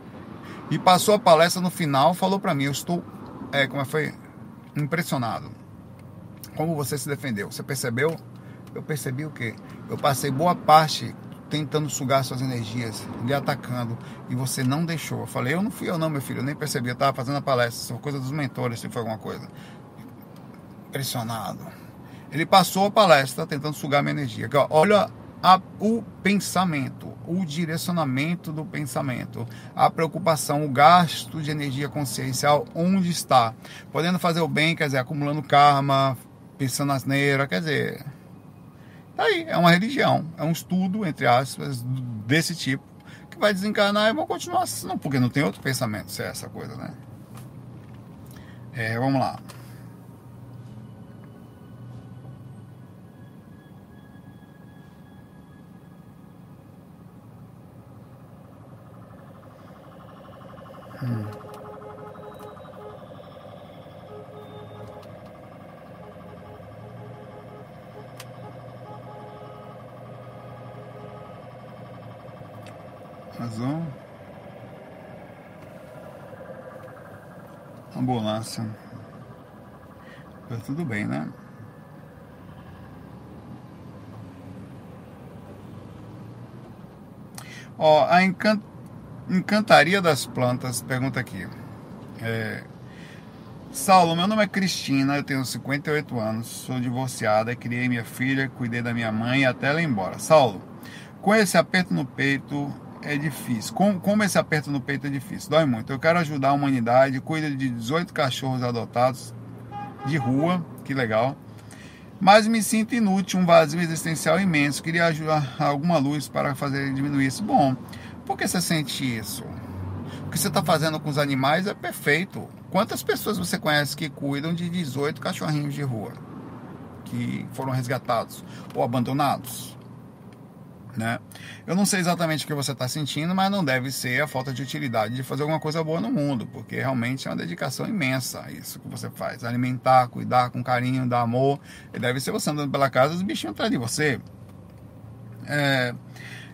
E passou a palestra no final, falou para mim, eu estou, é, como é foi, impressionado. Como você se defendeu. Você percebeu? Eu percebi o quê? Eu passei boa parte tentando sugar suas energias, lhe atacando, e você não deixou. Eu falei, eu não fui eu não, meu filho, eu nem percebi, eu estava fazendo a palestra, isso foi coisa dos mentores, se foi alguma coisa. Impressionado. Ele passou a palestra tentando sugar minha energia. Olha a, o pensamento, o direcionamento do pensamento, a preocupação, o gasto de energia consciencial, onde está. Podendo fazer o bem, quer dizer, acumulando karma, pensando asneira, quer dizer, Aí, é uma religião, é um estudo, entre aspas, desse tipo, que vai desencarnar e vão continuar assim, não, porque não tem outro pensamento se é essa coisa, né? É, vamos lá. Hum. Razão. Ambulância. Tá tudo bem, né? Ó, a encant... encantaria das plantas, pergunta aqui. É... Saulo, meu nome é Cristina, eu tenho 58 anos, sou divorciada, criei minha filha, cuidei da minha mãe até ela ir embora. Saulo, com esse aperto no peito, é difícil. Como, como esse aperto no peito é difícil, dói muito. Eu quero ajudar a humanidade, cuido de 18 cachorros adotados de rua, que legal. Mas me sinto inútil, um vazio existencial imenso. Queria ajudar alguma luz para fazer diminuir isso. Bom, por que você sente isso? O que você está fazendo com os animais é perfeito. Quantas pessoas você conhece que cuidam de 18 cachorrinhos de rua? que foram resgatados ou abandonados. Né? Eu não sei exatamente o que você está sentindo, mas não deve ser a falta de utilidade de fazer alguma coisa boa no mundo, porque realmente é uma dedicação imensa isso que você faz. Alimentar, cuidar com carinho, dar amor. E deve ser você andando pela casa, os bichinhos atrás de você. É,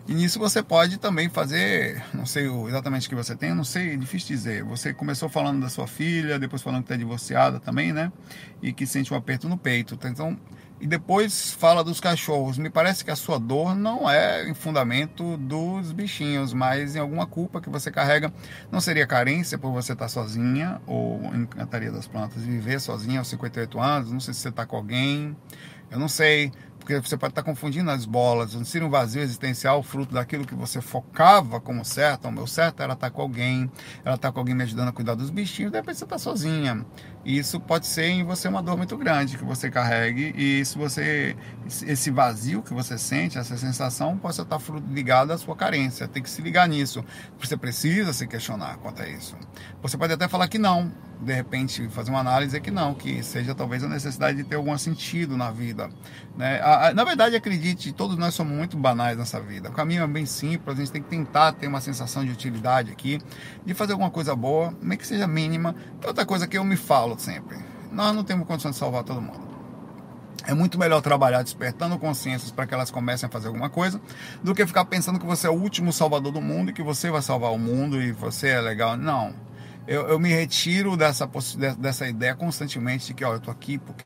e nisso você pode também fazer, não sei exatamente o que você tem, não sei, é difícil dizer. Você começou falando da sua filha, depois falando que está divorciada também, né? E que sente um aperto no peito. Então, e depois fala dos cachorros. Me parece que a sua dor não é em fundamento dos bichinhos, mas em alguma culpa que você carrega. Não seria carência por você estar sozinha ou encantaria das plantas viver sozinha aos 58 anos? Não sei se você está com alguém. Eu não sei porque você pode estar confundindo as bolas. Não um vazio existencial fruto daquilo que você focava como certo. O meu certo era estar com alguém, ela estar com alguém me ajudando a cuidar dos bichinhos, de repente você está sozinha. Isso pode ser em você uma dor muito grande que você carregue, e se você esse vazio que você sente, essa sensação, pode estar ligado à sua carência. Tem que se ligar nisso. Você precisa se questionar quanto a isso. Você pode até falar que não, de repente fazer uma análise que não, que seja talvez a necessidade de ter algum sentido na vida. Né? Na verdade, acredite, todos nós somos muito banais nessa vida. O caminho é bem simples, a gente tem que tentar ter uma sensação de utilidade aqui, de fazer alguma coisa boa, nem que seja mínima. E outra coisa que eu me falo sempre, nós não temos condição de salvar todo mundo. É muito melhor trabalhar despertando consciências para que elas comecem a fazer alguma coisa, do que ficar pensando que você é o último salvador do mundo e que você vai salvar o mundo e você é legal. Não eu, eu me retiro dessa, dessa ideia constantemente de que, ó, eu tô aqui porque.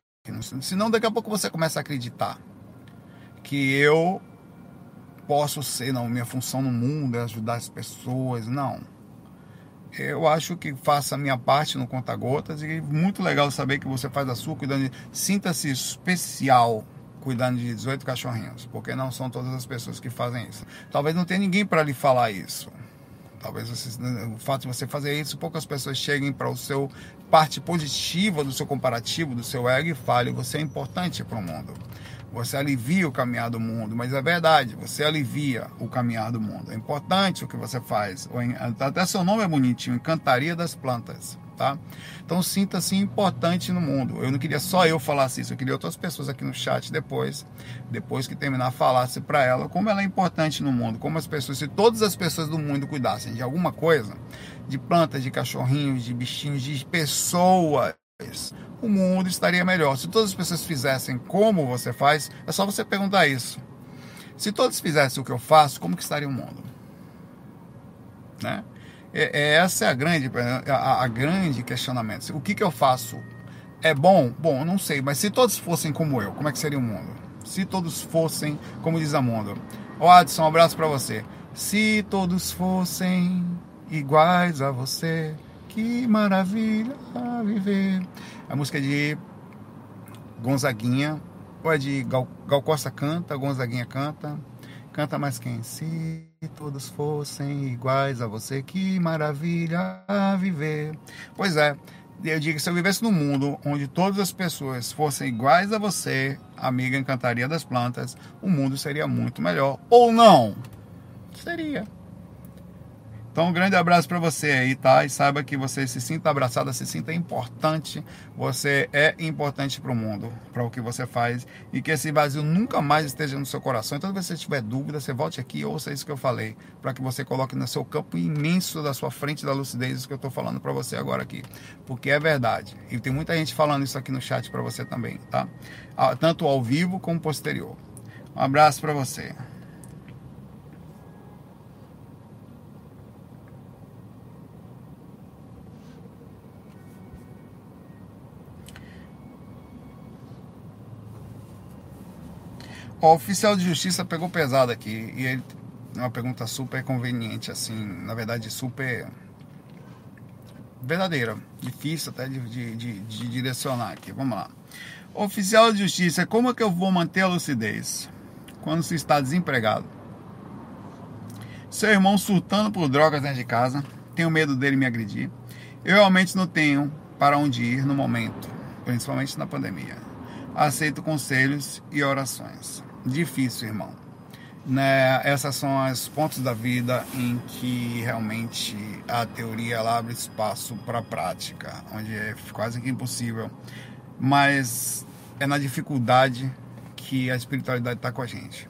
Senão, daqui a pouco você começa a acreditar que eu posso ser, não, minha função no mundo é ajudar as pessoas. Não. Eu acho que faça a minha parte no Conta Gotas e muito legal saber que você faz a sua cuidando de. Sinta-se especial cuidando de 18 cachorrinhos, porque não são todas as pessoas que fazem isso. Talvez não tenha ninguém para lhe falar isso. Talvez você, o fato de você fazer isso, poucas pessoas cheguem para o seu parte positiva do seu comparativo, do seu ego e falem, você é importante para o mundo. Você alivia o caminhar do mundo, mas é verdade, você alivia o caminhar do mundo. É importante o que você faz. Até seu nome é bonitinho, Encantaria das Plantas tá? Então sinta-se importante no mundo. Eu não queria só eu falasse isso, eu queria outras pessoas aqui no chat depois, depois que terminar, falasse para ela como ela é importante no mundo, como as pessoas, se todas as pessoas do mundo cuidassem de alguma coisa, de plantas, de cachorrinhos, de bichinhos, de pessoas, o mundo estaria melhor. Se todas as pessoas fizessem como você faz, é só você perguntar isso. Se todos fizessem o que eu faço, como que estaria o mundo? Né? É, essa é a grande, a, a, grande questionamento. O que, que eu faço? É bom? Bom, não sei, mas se todos fossem como eu, como é que seria o mundo? Se todos fossem, como diz a mundo. Ô Adson, um abraço para você. Se todos fossem iguais a você, que maravilha viver. A música é de Gonzaguinha, ou é de Gal, Gal Costa canta, Gonzaguinha canta. Canta mais quem? Se todos fossem iguais a você, que maravilha viver. Pois é, eu digo que se eu vivesse num mundo onde todas as pessoas fossem iguais a você, amiga encantaria das plantas, o mundo seria muito melhor. Ou não? Seria. Então, um grande abraço para você aí, tá? E saiba que você se sinta abraçada, se sinta importante. Você é importante para o mundo, para o que você faz. E que esse vazio nunca mais esteja no seu coração. Então, se você tiver dúvida, você volte aqui e ouça isso que eu falei. Para que você coloque no seu campo imenso da sua frente da lucidez isso que eu estou falando para você agora aqui. Porque é verdade. E tem muita gente falando isso aqui no chat para você também, tá? Ah, tanto ao vivo como posterior. Um abraço para você. O oficial de justiça pegou pesado aqui e ele é uma pergunta super conveniente, assim, na verdade super verdadeira, difícil até de, de, de, de direcionar aqui. Vamos lá. Oficial de justiça, como é que eu vou manter a lucidez quando se está desempregado? Seu irmão surtando por drogas dentro de casa, tenho medo dele me agredir. Eu realmente não tenho para onde ir no momento, principalmente na pandemia. Aceito conselhos e orações difícil, irmão. Né? Essas são os pontos da vida em que realmente a teoria ela abre espaço para a prática, onde é quase que impossível. Mas é na dificuldade que a espiritualidade está com a gente.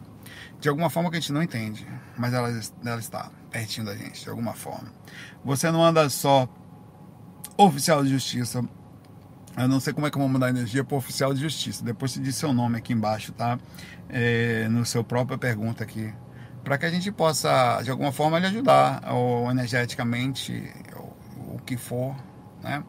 De alguma forma que a gente não entende, mas ela, ela está pertinho da gente, de alguma forma. Você não anda só oficial de justiça. Eu não sei como é que eu vou mandar energia para oficial de justiça. Depois você diz seu nome aqui embaixo, tá? É, no seu própria pergunta aqui. Para que a gente possa, de alguma forma, lhe ajudar, ou energeticamente, ou o que for, né?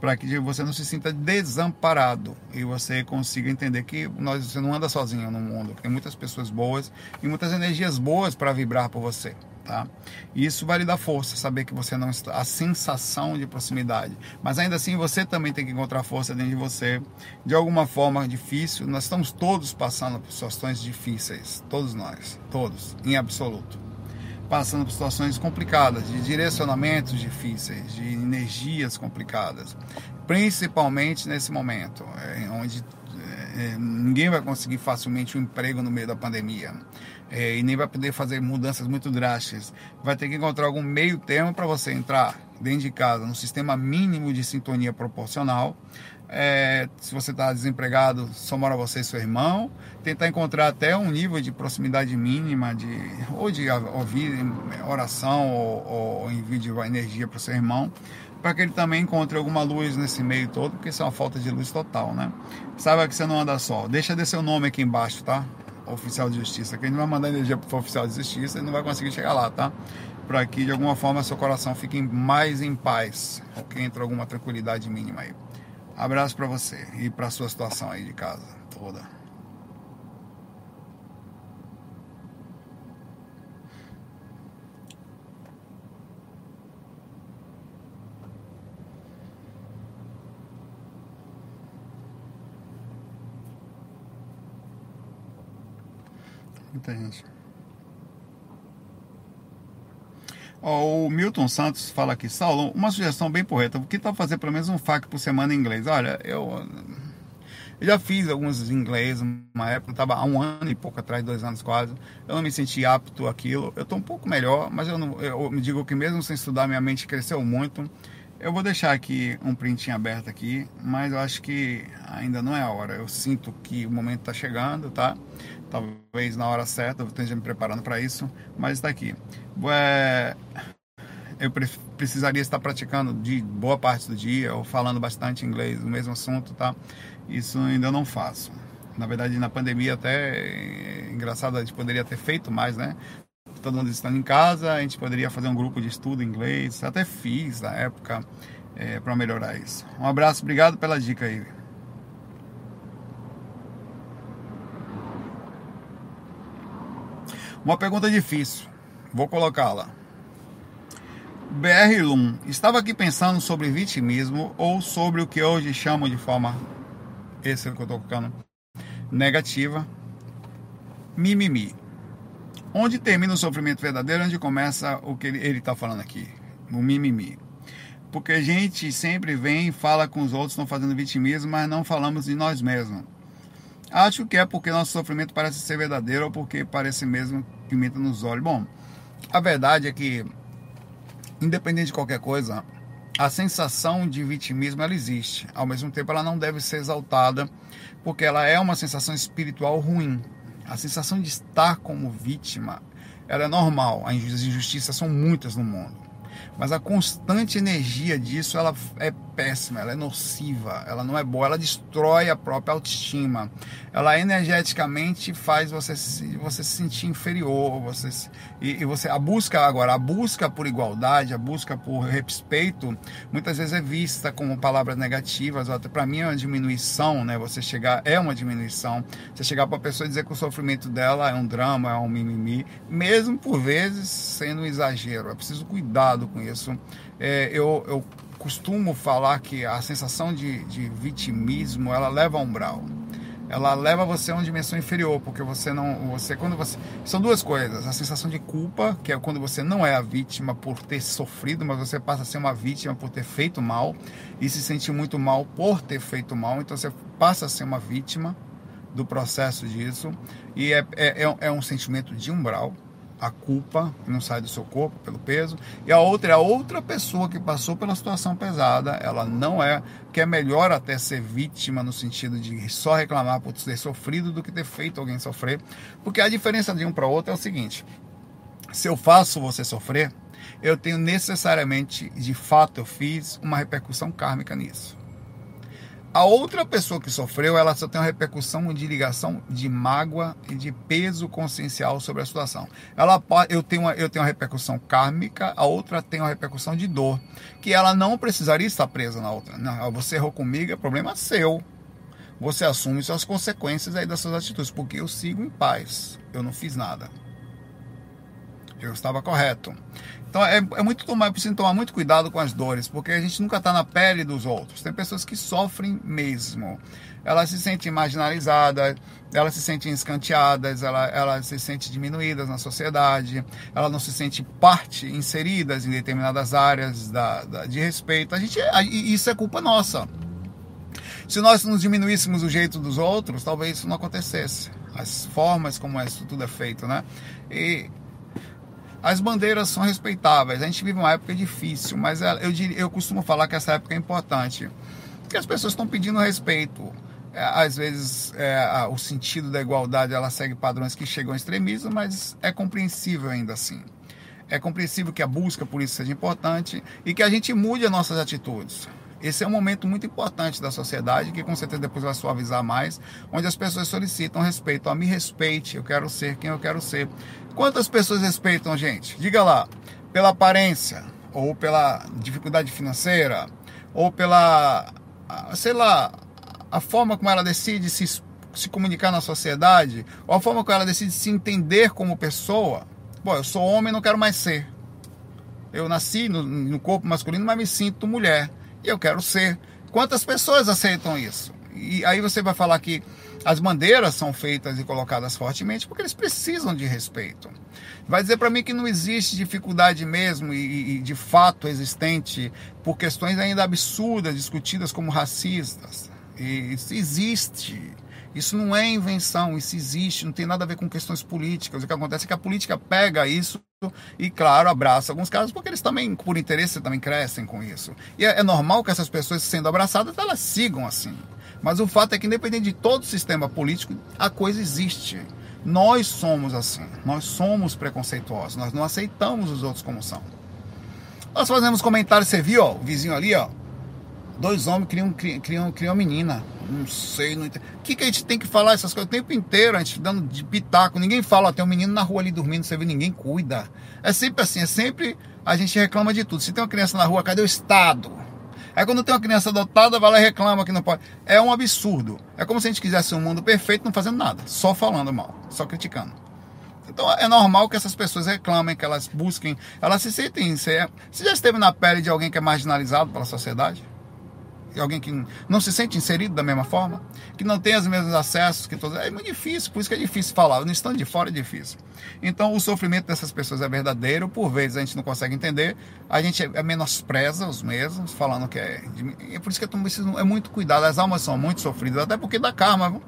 para que você não se sinta desamparado e você consiga entender que nós, você não anda sozinho no mundo, tem muitas pessoas boas e muitas energias boas para vibrar por você. Tá? E isso vai lhe dar força, saber que você não está. a sensação de proximidade. Mas ainda assim você também tem que encontrar força dentro de você, de alguma forma difícil. Nós estamos todos passando por situações difíceis, todos nós, todos, em absoluto passando por situações complicadas, de direcionamentos difíceis, de energias complicadas, principalmente nesse momento, é, onde é, ninguém vai conseguir facilmente um emprego no meio da pandemia é, e nem vai poder fazer mudanças muito drásticas. Vai ter que encontrar algum meio termo para você entrar dentro de casa no sistema mínimo de sintonia proporcional é, se você está desempregado, só mora você e seu irmão. Tentar encontrar até um nível de proximidade mínima, de, ou de ouvir oração ou, ou envio de energia para o seu irmão, para que ele também encontre alguma luz nesse meio todo, porque isso é uma falta de luz total, né? Saiba que você não anda só. Deixa de seu nome aqui embaixo, tá? Oficial de Justiça. Que a gente vai mandar energia para o oficial de Justiça e não vai conseguir chegar lá, tá? Para que de alguma forma seu coração fique mais em paz, que entre alguma tranquilidade mínima aí. Abraço para você e para sua situação aí de casa toda. Muita gente. o Milton Santos fala aqui, Saulo, uma sugestão bem porreta, que tal fazer pelo menos um FAQ por semana em inglês? Olha, eu, eu já fiz alguns em inglês, uma época, estava há um ano e pouco atrás, dois anos quase, eu não me senti apto àquilo, eu estou um pouco melhor, mas eu, não, eu me digo que mesmo sem estudar, minha mente cresceu muito, eu vou deixar aqui um printinho aberto aqui, mas eu acho que ainda não é a hora. Eu sinto que o momento está chegando, tá? Talvez na hora certa, eu esteja me preparando para isso, mas está aqui. É, eu precisaria estar praticando de boa parte do dia ou falando bastante inglês, o mesmo assunto, tá? Isso ainda não faço. Na verdade, na pandemia até é engraçado, a gente poderia ter feito mais, né? todo mundo estando em casa, a gente poderia fazer um grupo de estudo em inglês. Até fiz na época é, para melhorar isso. Um abraço, obrigado pela dica aí. Uma pergunta difícil, vou colocá-la. BR Lum, estava aqui pensando sobre vitimismo ou sobre o que hoje chamam de forma, esse é que eu estou colocando, negativa, mimimi. Onde termina o sofrimento verdadeiro, onde começa o que ele está falando aqui, o mimimi. Porque a gente sempre vem e fala com os outros, estão fazendo vitimismo, mas não falamos de nós mesmos. Acho que é porque nosso sofrimento parece ser verdadeiro ou porque parece mesmo pimenta nos olhos. Bom, a verdade é que, independente de qualquer coisa, a sensação de vitimismo ela existe. Ao mesmo tempo, ela não deve ser exaltada, porque ela é uma sensação espiritual ruim. A sensação de estar como vítima, ela é normal. As injustiças são muitas no mundo. Mas a constante energia disso, ela é péssima, ela é nociva, ela não é boa, ela destrói a própria autoestima. Ela energeticamente faz você se, você se sentir inferior, você se, e, e, você a busca agora, a busca por igualdade, a busca por respeito, muitas vezes é vista como palavras negativas, até para mim é uma diminuição, né? Você chegar é uma diminuição. Você chegar para a pessoa e dizer que o sofrimento dela é um drama, é um mimimi, mesmo por vezes sendo um exagero. É preciso cuidado com isso. É, eu, eu costumo falar que a sensação de, de vitimismo ela leva a umbral. Ela leva você a uma dimensão inferior, porque você não, você quando você são duas coisas, a sensação de culpa, que é quando você não é a vítima por ter sofrido, mas você passa a ser uma vítima por ter feito mal e se sentir muito mal por ter feito mal, então você passa a ser uma vítima do processo disso. E é, é, é um sentimento de umbral, a culpa não sai do seu corpo pelo peso, e a outra é a outra pessoa que passou pela situação pesada, ela não é, que é melhor até ser vítima no sentido de só reclamar por ter sofrido do que ter feito alguém sofrer, porque a diferença de um para outro é o seguinte: se eu faço você sofrer, eu tenho necessariamente, de fato eu fiz, uma repercussão kármica nisso. A outra pessoa que sofreu, ela só tem uma repercussão de ligação de mágoa e de peso consciencial sobre a situação. Ela eu tenho uma, eu tenho uma repercussão kármica, a outra tem uma repercussão de dor, que ela não precisaria estar presa na outra. Não, você errou comigo, é problema seu. Você assume suas consequências aí das suas atitudes, porque eu sigo em paz. Eu não fiz nada. Eu estava correto. Então é, é muito tomar, preciso tomar muito cuidado com as dores, porque a gente nunca está na pele dos outros. Tem pessoas que sofrem mesmo. Elas se sentem marginalizadas, elas se sentem escanteadas, elas, elas se sentem diminuídas na sociedade, elas não se sentem parte, inseridas em determinadas áreas da, da, de respeito. A gente, a, isso é culpa nossa. Se nós nos diminuíssemos o jeito dos outros, talvez isso não acontecesse. As formas como isso tudo é feito, né? E as bandeiras são respeitáveis. A gente vive uma época difícil, mas eu, eu costumo falar que essa época é importante. Porque as pessoas estão pedindo respeito. É, às vezes é, o sentido da igualdade ela segue padrões que chegam ao extremismo, mas é compreensível ainda assim. É compreensível que a busca por isso seja importante e que a gente mude as nossas atitudes. Esse é um momento muito importante da sociedade, que com certeza depois vai suavizar mais, onde as pessoas solicitam respeito. a me respeite, eu quero ser quem eu quero ser. Quantas pessoas respeitam, gente? Diga lá, pela aparência, ou pela dificuldade financeira, ou pela, sei lá, a forma como ela decide se, se comunicar na sociedade, ou a forma como ela decide se entender como pessoa. Bom, eu sou homem não quero mais ser. Eu nasci no, no corpo masculino, mas me sinto mulher e eu quero ser. Quantas pessoas aceitam isso? E aí você vai falar que as bandeiras são feitas e colocadas fortemente porque eles precisam de respeito. Vai dizer para mim que não existe dificuldade mesmo e, e, de fato existente por questões ainda absurdas discutidas como racistas. E isso existe. Isso não é invenção, isso existe, não tem nada a ver com questões políticas. O que acontece é que a política pega isso e, claro, abraça alguns casos, porque eles também, por interesse, também crescem com isso. E é, é normal que essas pessoas, sendo abraçadas, elas sigam assim. Mas o fato é que, independente de todo sistema político, a coisa existe. Nós somos assim, nós somos preconceituosos, nós não aceitamos os outros como são. Nós fazemos comentários, você viu, ó, o vizinho ali, ó, dois homens criam, criam, criam, criam menina. Não sei, não entendo. O que, que a gente tem que falar essas coisas o tempo inteiro? A gente dando de pitaco. Ninguém fala, ó, tem um menino na rua ali dormindo, você vê, ninguém cuida. É sempre assim, é sempre a gente reclama de tudo. Se tem uma criança na rua, cadê o Estado? Aí quando tem uma criança adotada, vai lá e reclama que não pode. É um absurdo. É como se a gente quisesse um mundo perfeito não fazendo nada, só falando mal, só criticando. Então é normal que essas pessoas reclamem, que elas busquem, elas se sentem. Você já esteve na pele de alguém que é marginalizado pela sociedade? Alguém que não se sente inserido da mesma forma, que não tem os mesmos acessos que todos. É muito difícil, por isso que é difícil falar. No estando de fora é difícil. Então o sofrimento dessas pessoas é verdadeiro, por vezes a gente não consegue entender, a gente é, menospreza os mesmos, falando que é. É por isso que é, preciso, é muito cuidado, as almas são muito sofridas, até porque dá karma, viu?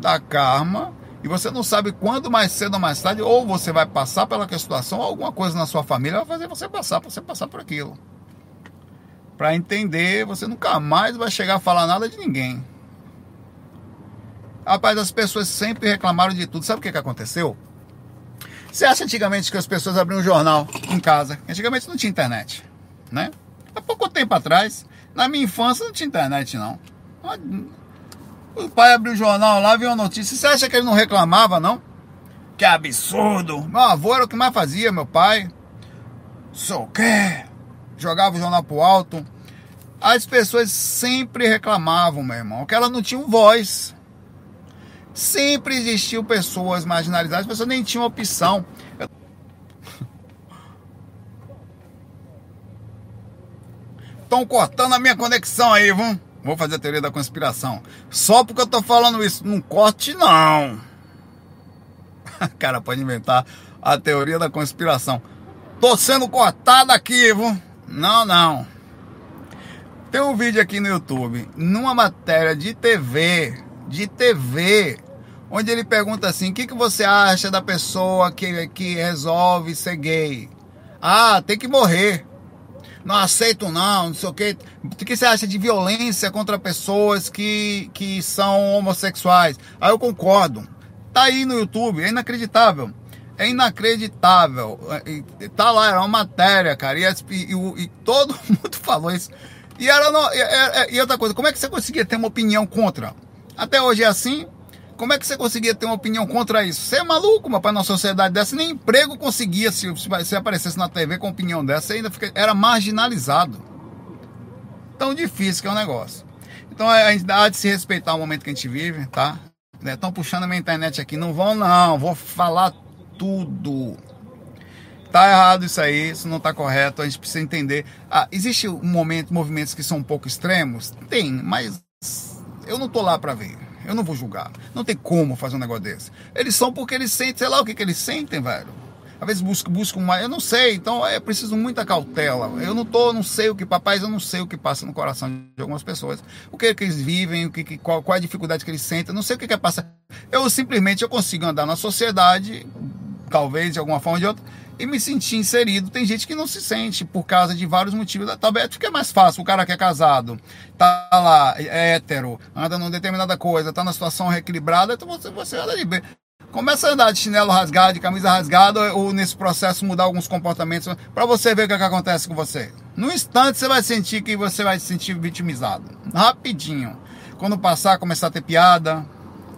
Dá karma. E você não sabe quando mais cedo ou mais tarde, ou você vai passar pela situação, ou alguma coisa na sua família vai fazer você passar, você passar por aquilo para entender, você nunca mais vai chegar a falar nada de ninguém. Rapaz, as pessoas sempre reclamaram de tudo. Sabe o que, que aconteceu? Você acha antigamente que as pessoas abriam um jornal em casa? Antigamente não tinha internet, né? Há pouco tempo atrás, na minha infância não tinha internet, não. O pai abriu o jornal lá, viu a notícia. Você acha que ele não reclamava, não? Que absurdo! Meu avô era o que mais fazia, meu pai. Sou o quê? Jogava o jornal pro alto. As pessoas sempre reclamavam, meu irmão, que elas não tinham voz. Sempre existiu pessoas marginalizadas, as pessoas nem tinham opção. Estão cortando a minha conexão aí, vamos? Vou fazer a teoria da conspiração. Só porque eu tô falando isso. Não corte, não. cara pode inventar a teoria da conspiração. Tô sendo cortado aqui, vamos? Não, não. Tem um vídeo aqui no YouTube, numa matéria de TV, de TV, onde ele pergunta assim: o que, que você acha da pessoa que, que resolve ser gay? Ah, tem que morrer. Não aceito não, não sei o que. O que você acha de violência contra pessoas que, que são homossexuais? Aí eu concordo. Tá aí no YouTube, é inacreditável. É inacreditável. Tá lá, era uma matéria, cara. E, e, e, todo mundo falou isso. E, era e, e outra coisa, como é que você conseguia ter uma opinião contra? Até hoje é assim, como é que você conseguia ter uma opinião contra isso? Você é maluco, meu pai, numa sociedade dessa, nem emprego conseguia se, se aparecesse na TV com opinião dessa, você ainda fica, era marginalizado. Tão difícil que é o um negócio. Então a gente há de se respeitar o momento que a gente vive, tá? Estão puxando a minha internet aqui, não vão não, vou falar tudo. Tá errado isso aí, isso não tá correto, a gente precisa entender. Ah, existe um momento, movimentos que são um pouco extremos? Tem, mas eu não tô lá para ver. Eu não vou julgar. Não tem como fazer um negócio desse. Eles são porque eles sentem, sei lá o que, que eles sentem, velho. Às vezes buscam, buscam mais, eu não sei, então é preciso muita cautela. Eu não tô, não sei o que, papais, eu não sei o que passa no coração de algumas pessoas. O que, que eles vivem, o que, qual, qual a dificuldade que eles sentem, eu não sei o que, que é passar. Eu simplesmente eu consigo andar na sociedade, talvez de alguma forma ou de outra, e me sentir inserido. Tem gente que não se sente por causa de vários motivos. Talvez fique mais fácil. O cara que é casado, tá lá, é hétero, anda numa determinada coisa, tá na situação reequilibrada, então você, você anda de bem. Começa a andar de chinelo rasgado, de camisa rasgada, ou nesse processo mudar alguns comportamentos, para você ver o que, é que acontece com você. No instante você vai sentir que você vai se sentir vitimizado. Rapidinho. Quando passar, começar a ter piada,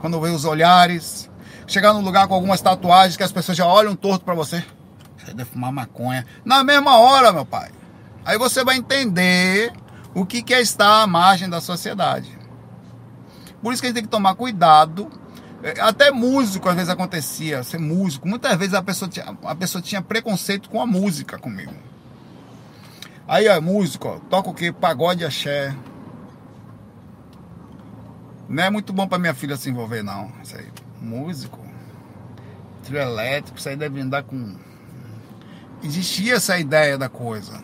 quando ver os olhares, chegar num lugar com algumas tatuagens que as pessoas já olham torto para você. Você deve fumar maconha. Na mesma hora, meu pai. Aí você vai entender o que é estar à margem da sociedade. Por isso que a gente tem que tomar cuidado. É, até músico às vezes acontecia, ser músico. Muitas vezes a pessoa tinha, a pessoa tinha preconceito com a música comigo. Aí, ó, músico, ó, toca o que? Pagode axé. Não é muito bom para minha filha se envolver, não. Isso aí. Músico. Trio elétrico, isso aí deve andar com existia essa ideia da coisa.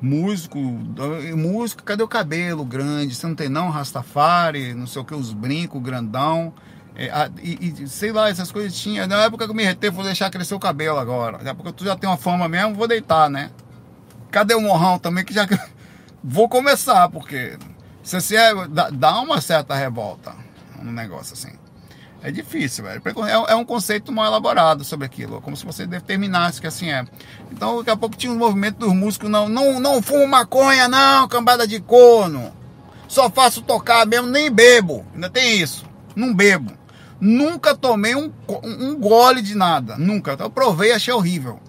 Músico, músico, cadê o cabelo grande? Você não tem não, Rastafari, não sei o que, os brincos grandão. É, e, e, sei lá, essas coisas tinha. Na época que eu me retei, vou deixar crescer o cabelo agora. Já porque tu já tem uma fama mesmo, vou deitar, né? Cadê o morrão também? Que já vou começar, porque se você é, dá, dá uma certa revolta no negócio assim. É difícil, velho. É, é um conceito mal elaborado sobre aquilo, como se você determinasse que assim é. Então, daqui a pouco tinha um movimento dos músicos, não, não, não fumo maconha, não, cambada de corno. Só faço tocar mesmo, nem bebo. Ainda tem isso. Não bebo. Nunca tomei um, um gole de nada. Nunca. Eu provei achei horrível.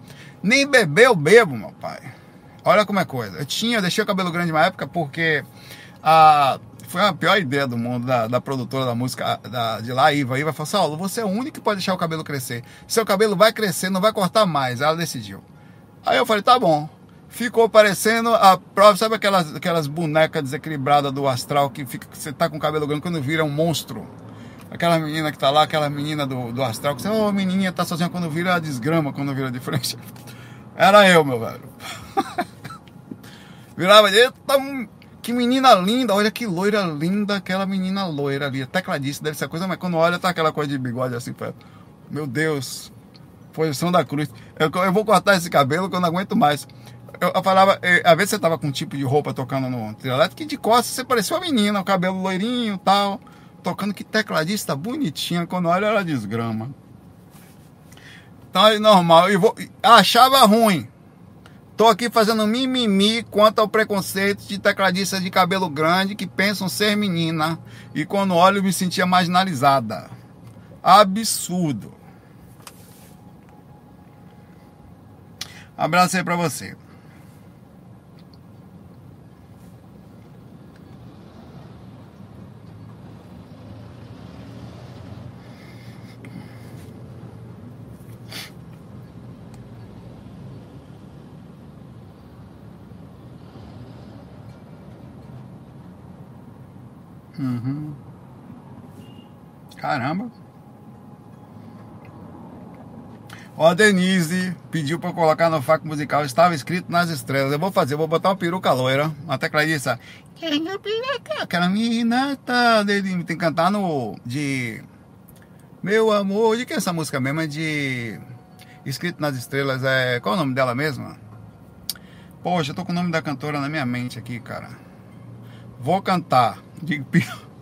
Nem beber eu bebo, meu pai. Olha como é coisa. Eu tinha, eu deixei o cabelo grande uma época porque a foi a pior ideia do mundo da, da produtora da música da, de lá, Iva. Iva falou: Saulo, você é o único que pode deixar o cabelo crescer. Seu cabelo vai crescer, não vai cortar mais. Ela decidiu. Aí eu falei: tá bom. Ficou parecendo a prova, sabe aquelas, aquelas bonecas desequilibradas do astral que fica que você tá com o cabelo grande quando vira um monstro? Aquela menina que tá lá, aquela menina do, do astral, que você, ô oh, menininha, tá sozinha quando vira desgrama, quando vira de frente. Era eu, meu velho. Virava, eita, que menina linda, olha que loira linda aquela menina loira ali. Tecladista deve ser coisa, mas quando olha tá aquela coisa de bigode assim, meu Deus, posição da cruz. Eu, eu vou cortar esse cabelo que eu não aguento mais. Eu, eu falava, eu, às vezes você tava com um tipo de roupa tocando no trio que de costas você parecia uma menina, o cabelo loirinho tal, tocando que tecladista bonitinha, quando olha ela desgrama. Então é normal, vou, achava ruim, Tô aqui fazendo mimimi quanto ao preconceito de tecladistas de cabelo grande que pensam ser menina e quando olho me sentia marginalizada. Absurdo. Abraço aí pra você. Uhum. Caramba. Ó, a Denise pediu para colocar no faco musical, estava escrito nas estrelas. Eu vou fazer, vou botar uma peruca loira. Até Clarissa. Aquela menina tá. Tem que cantar no. De. Meu amor, de que é essa música mesmo? É de. Escrito nas estrelas, é. Qual é o nome dela mesmo? Poxa, eu tô com o nome da cantora na minha mente aqui, cara. Vou cantar. De...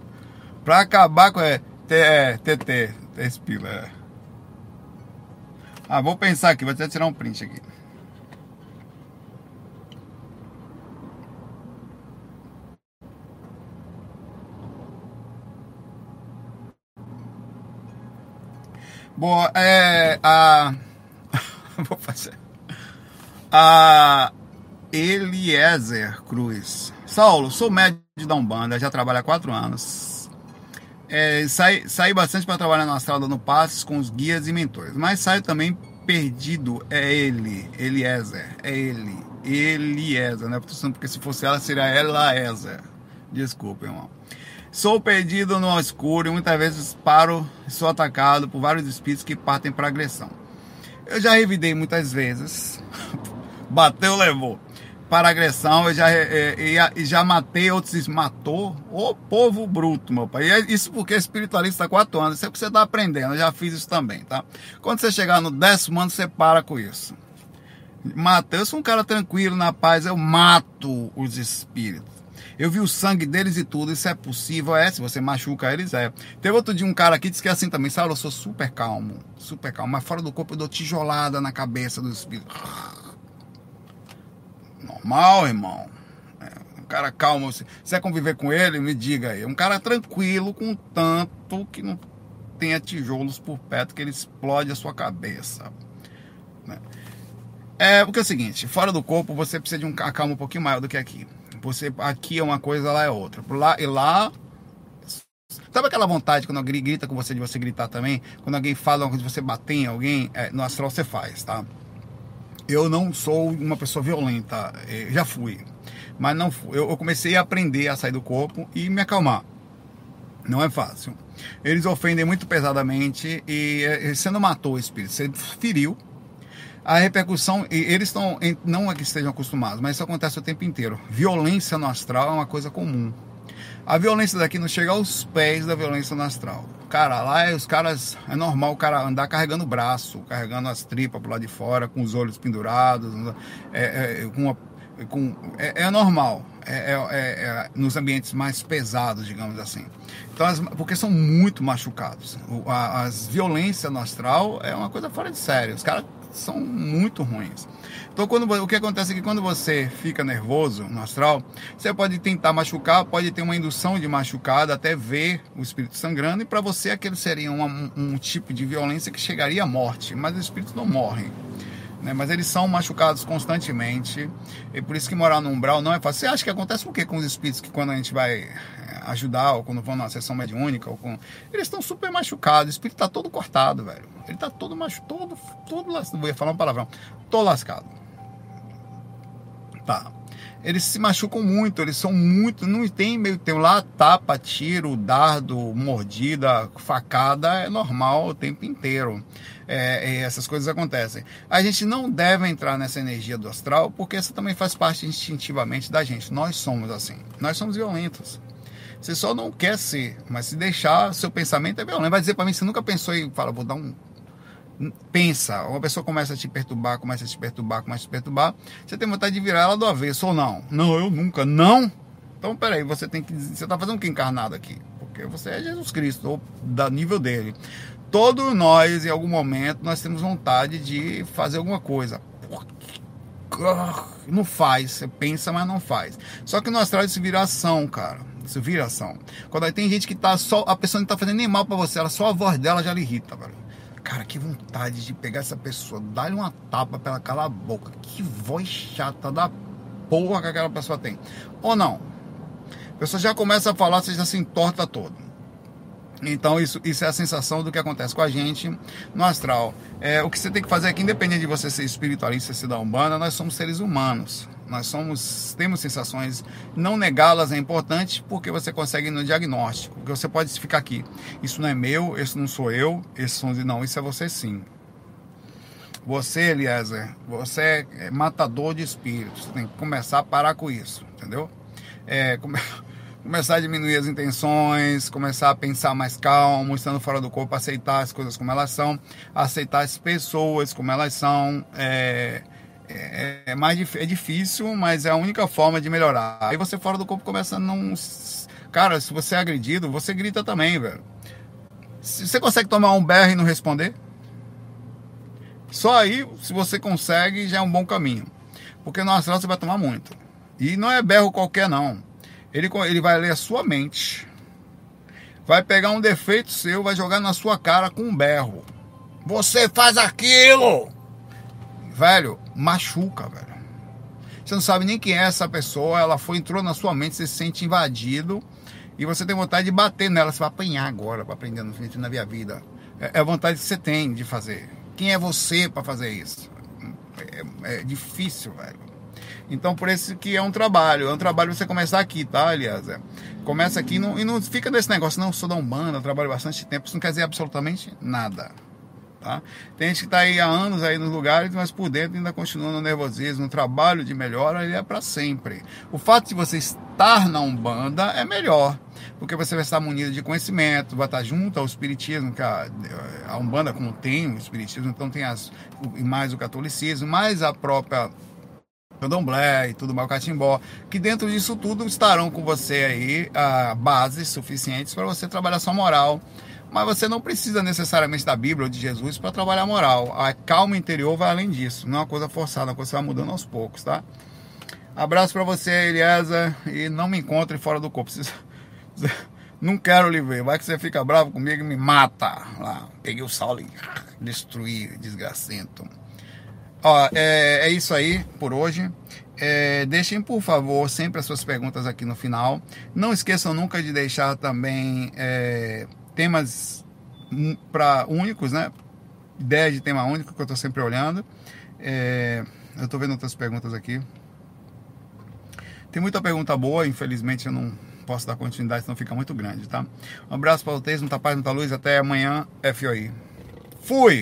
pra acabar com. É. TT. É, Pila, é. Ah, vou pensar aqui, vou até tirar um print aqui. Bom, é. A. Vou fazer. A Eliezer Cruz. Saulo, sou médico da Umbanda, já trabalho há quatro anos. É, saí, saí bastante para trabalhar na estrada no Passos com os guias e mentores, mas saio também perdido. É ele, Eliezer, é ele, Eliezer, né? Porque se fosse ela, seria Elaezer. Desculpa, irmão. Sou perdido no escuro e muitas vezes paro e sou atacado por vários espíritos que partem para agressão. Eu já revidei muitas vezes, bateu, levou. Para agressão, eu já, e, e, já matei, outros matou. O povo bruto, meu pai. E é isso porque é espiritualista há quatro anos. Isso é o que você está aprendendo. Eu já fiz isso também, tá? Quando você chegar no décimo ano, você para com isso. Mata. Eu sou um cara tranquilo, na paz. Eu mato os espíritos. Eu vi o sangue deles e tudo, isso é possível, é, se você machuca eles, é. Teve outro dia um cara aqui disse que é assim também, Saulo, eu sou super calmo, super calmo, mas fora do corpo eu dou tijolada na cabeça do espírito. Normal, irmão. É, um cara calmo, se você conviver com ele, me diga aí. Um cara tranquilo, com tanto que não tenha tijolos por perto que ele explode a sua cabeça. Né? É, porque é o seguinte, fora do corpo você precisa de um calmo um pouquinho maior do que aqui. Você aqui é uma coisa, lá é outra. Lá e lá Sabe aquela vontade quando alguém grita com você de você gritar também? Quando alguém fala de você bater em alguém, é, no astral você faz, tá? Eu não sou uma pessoa violenta, é, já fui, mas não fui. Eu, eu comecei a aprender a sair do corpo e me acalmar. Não é fácil. Eles ofendem muito pesadamente e é, você não matou o espírito, você feriu, a repercussão, eles estão, não é que estejam acostumados, mas isso acontece o tempo inteiro. Violência no astral é uma coisa comum. A violência daqui não chega aos pés da violência no astral. Cara, lá é, os caras, é normal o cara andar carregando o braço, carregando as tripas pro lado de fora, com os olhos pendurados, é, é, com uma, com, é, é normal. É, é, é, é, nos ambientes mais pesados, digamos assim. Então, as, porque são muito machucados. O, a, as violências no astral é uma coisa fora de sério. Os caras são muito ruins. Então, quando, o que acontece é que quando você fica nervoso no astral, você pode tentar machucar, pode ter uma indução de machucada, até ver o espírito sangrando, e para você aquele seria uma, um, tipo de violência que chegaria à morte, mas os espíritos não morrem. Né? Mas eles são machucados constantemente, e por isso que morar no umbral não é fácil. Você acha que acontece o que com os espíritos que quando a gente vai ajudar, ou quando vão numa sessão mediúnica, ou com... eles estão super machucados, o espírito está todo cortado, velho. Ele está todo machucado, todo, todo lascado. Vou falar um palavrão. Tô lascado. Tá. Eles se machucam muito, eles são muito. Não tem meio tempo lá, tapa, tiro, dardo, mordida, facada, é normal o tempo inteiro. É, essas coisas acontecem. A gente não deve entrar nessa energia do astral, porque isso também faz parte instintivamente da gente. Nós somos assim. Nós somos violentos. Você só não quer ser, mas se deixar, seu pensamento é violento. Vai dizer para mim, você nunca pensou em, fala, vou dar um. Pensa, uma pessoa começa a te perturbar, começa a te perturbar, começa a te perturbar. Você tem vontade de virar ela do avesso ou não? Não, eu nunca. Não? Então, peraí, você tem que. Você está fazendo o que encarnado aqui? Porque você é Jesus Cristo, ou da nível dele. Todos nós, em algum momento, nós temos vontade de fazer alguma coisa. Não faz, você pensa, mas não faz. Só que no astral isso vira ação, cara isso vira ação. Quando tem gente que tá só. A pessoa não tá fazendo nem mal pra você, ela só a voz dela já lhe irrita, velho. Cara, que vontade de pegar essa pessoa, dar-lhe uma tapa pra ela calar a boca. Que voz chata da porra que aquela pessoa tem. Ou não. A pessoa já começa a falar, você já se entorta todo. Então, isso, isso é a sensação do que acontece com a gente no astral. É, o que você tem que fazer é que, independente de você ser espiritualista, ser da Umbanda, nós somos seres humanos. Nós somos, temos sensações, não negá-las é importante porque você consegue no diagnóstico. Porque você pode ficar aqui. Isso não é meu, isso não sou eu, esse som não, isso é você sim. Você, Eliezer, você é matador de espíritos. Tem que começar a parar com isso, entendeu? É, come... começar a diminuir as intenções, começar a pensar mais calmo, estando fora do corpo, aceitar as coisas como elas são, aceitar as pessoas como elas são. É, é, é mais é difícil, mas é a única forma de melhorar. Aí você fora do corpo começa a não. Cara, se você é agredido, você grita também, velho. Você consegue tomar um BR e não responder, só aí, se você consegue, já é um bom caminho. Porque no astral você vai tomar muito. E não é berro qualquer, não. Ele, ele vai ler a sua mente, vai pegar um defeito seu, vai jogar na sua cara com um berro. Você faz aquilo! Velho, machuca, velho. Você não sabe nem quem é essa pessoa, ela foi, entrou na sua mente, você se sente invadido e você tem vontade de bater nela. Você vai apanhar agora para aprender no na minha vida. É, é a vontade que você tem de fazer. Quem é você para fazer isso? É, é difícil, velho. Então, por isso que é um trabalho. É um trabalho você começar aqui, tá, aliás? É. Começa aqui não, e não fica nesse negócio, não, sou da Umbanda, trabalho bastante tempo. Isso não quer dizer absolutamente nada. Tá? Tem gente que está aí há anos aí nos lugares, mas por dentro ainda continua no nervosismo, no trabalho de melhora, ele é para sempre. O fato de você estar na Umbanda é melhor, porque você vai estar munido de conhecimento, vai estar junto ao Espiritismo, que a, a Umbanda como tem o Espiritismo, então tem as, mais o catolicismo, mais a própria candomblé e tudo mais, o catimbó, que dentro disso tudo estarão com você aí uh, bases suficientes para você trabalhar sua moral. Mas você não precisa necessariamente da Bíblia ou de Jesus para trabalhar a moral. A calma interior vai além disso. Não é uma coisa forçada, é uma coisa que vai mudando aos poucos, tá? Abraço para você, Eliezer, e não me encontre fora do corpo. Não quero lhe ver. Vai que você fica bravo comigo e me mata. Lá, peguei o Saulo e destruí, desgracento. Ó, é, é isso aí por hoje. É, deixem, por favor, sempre as suas perguntas aqui no final. Não esqueçam nunca de deixar também é, temas para únicos, né? Ideia de tema único que eu estou sempre olhando. É, eu estou vendo outras perguntas aqui. Tem muita pergunta boa, infelizmente eu não posso dar continuidade, senão fica muito grande, tá? Um abraço para vocês, muita paz, muita luz. Até amanhã, FOI. Fui!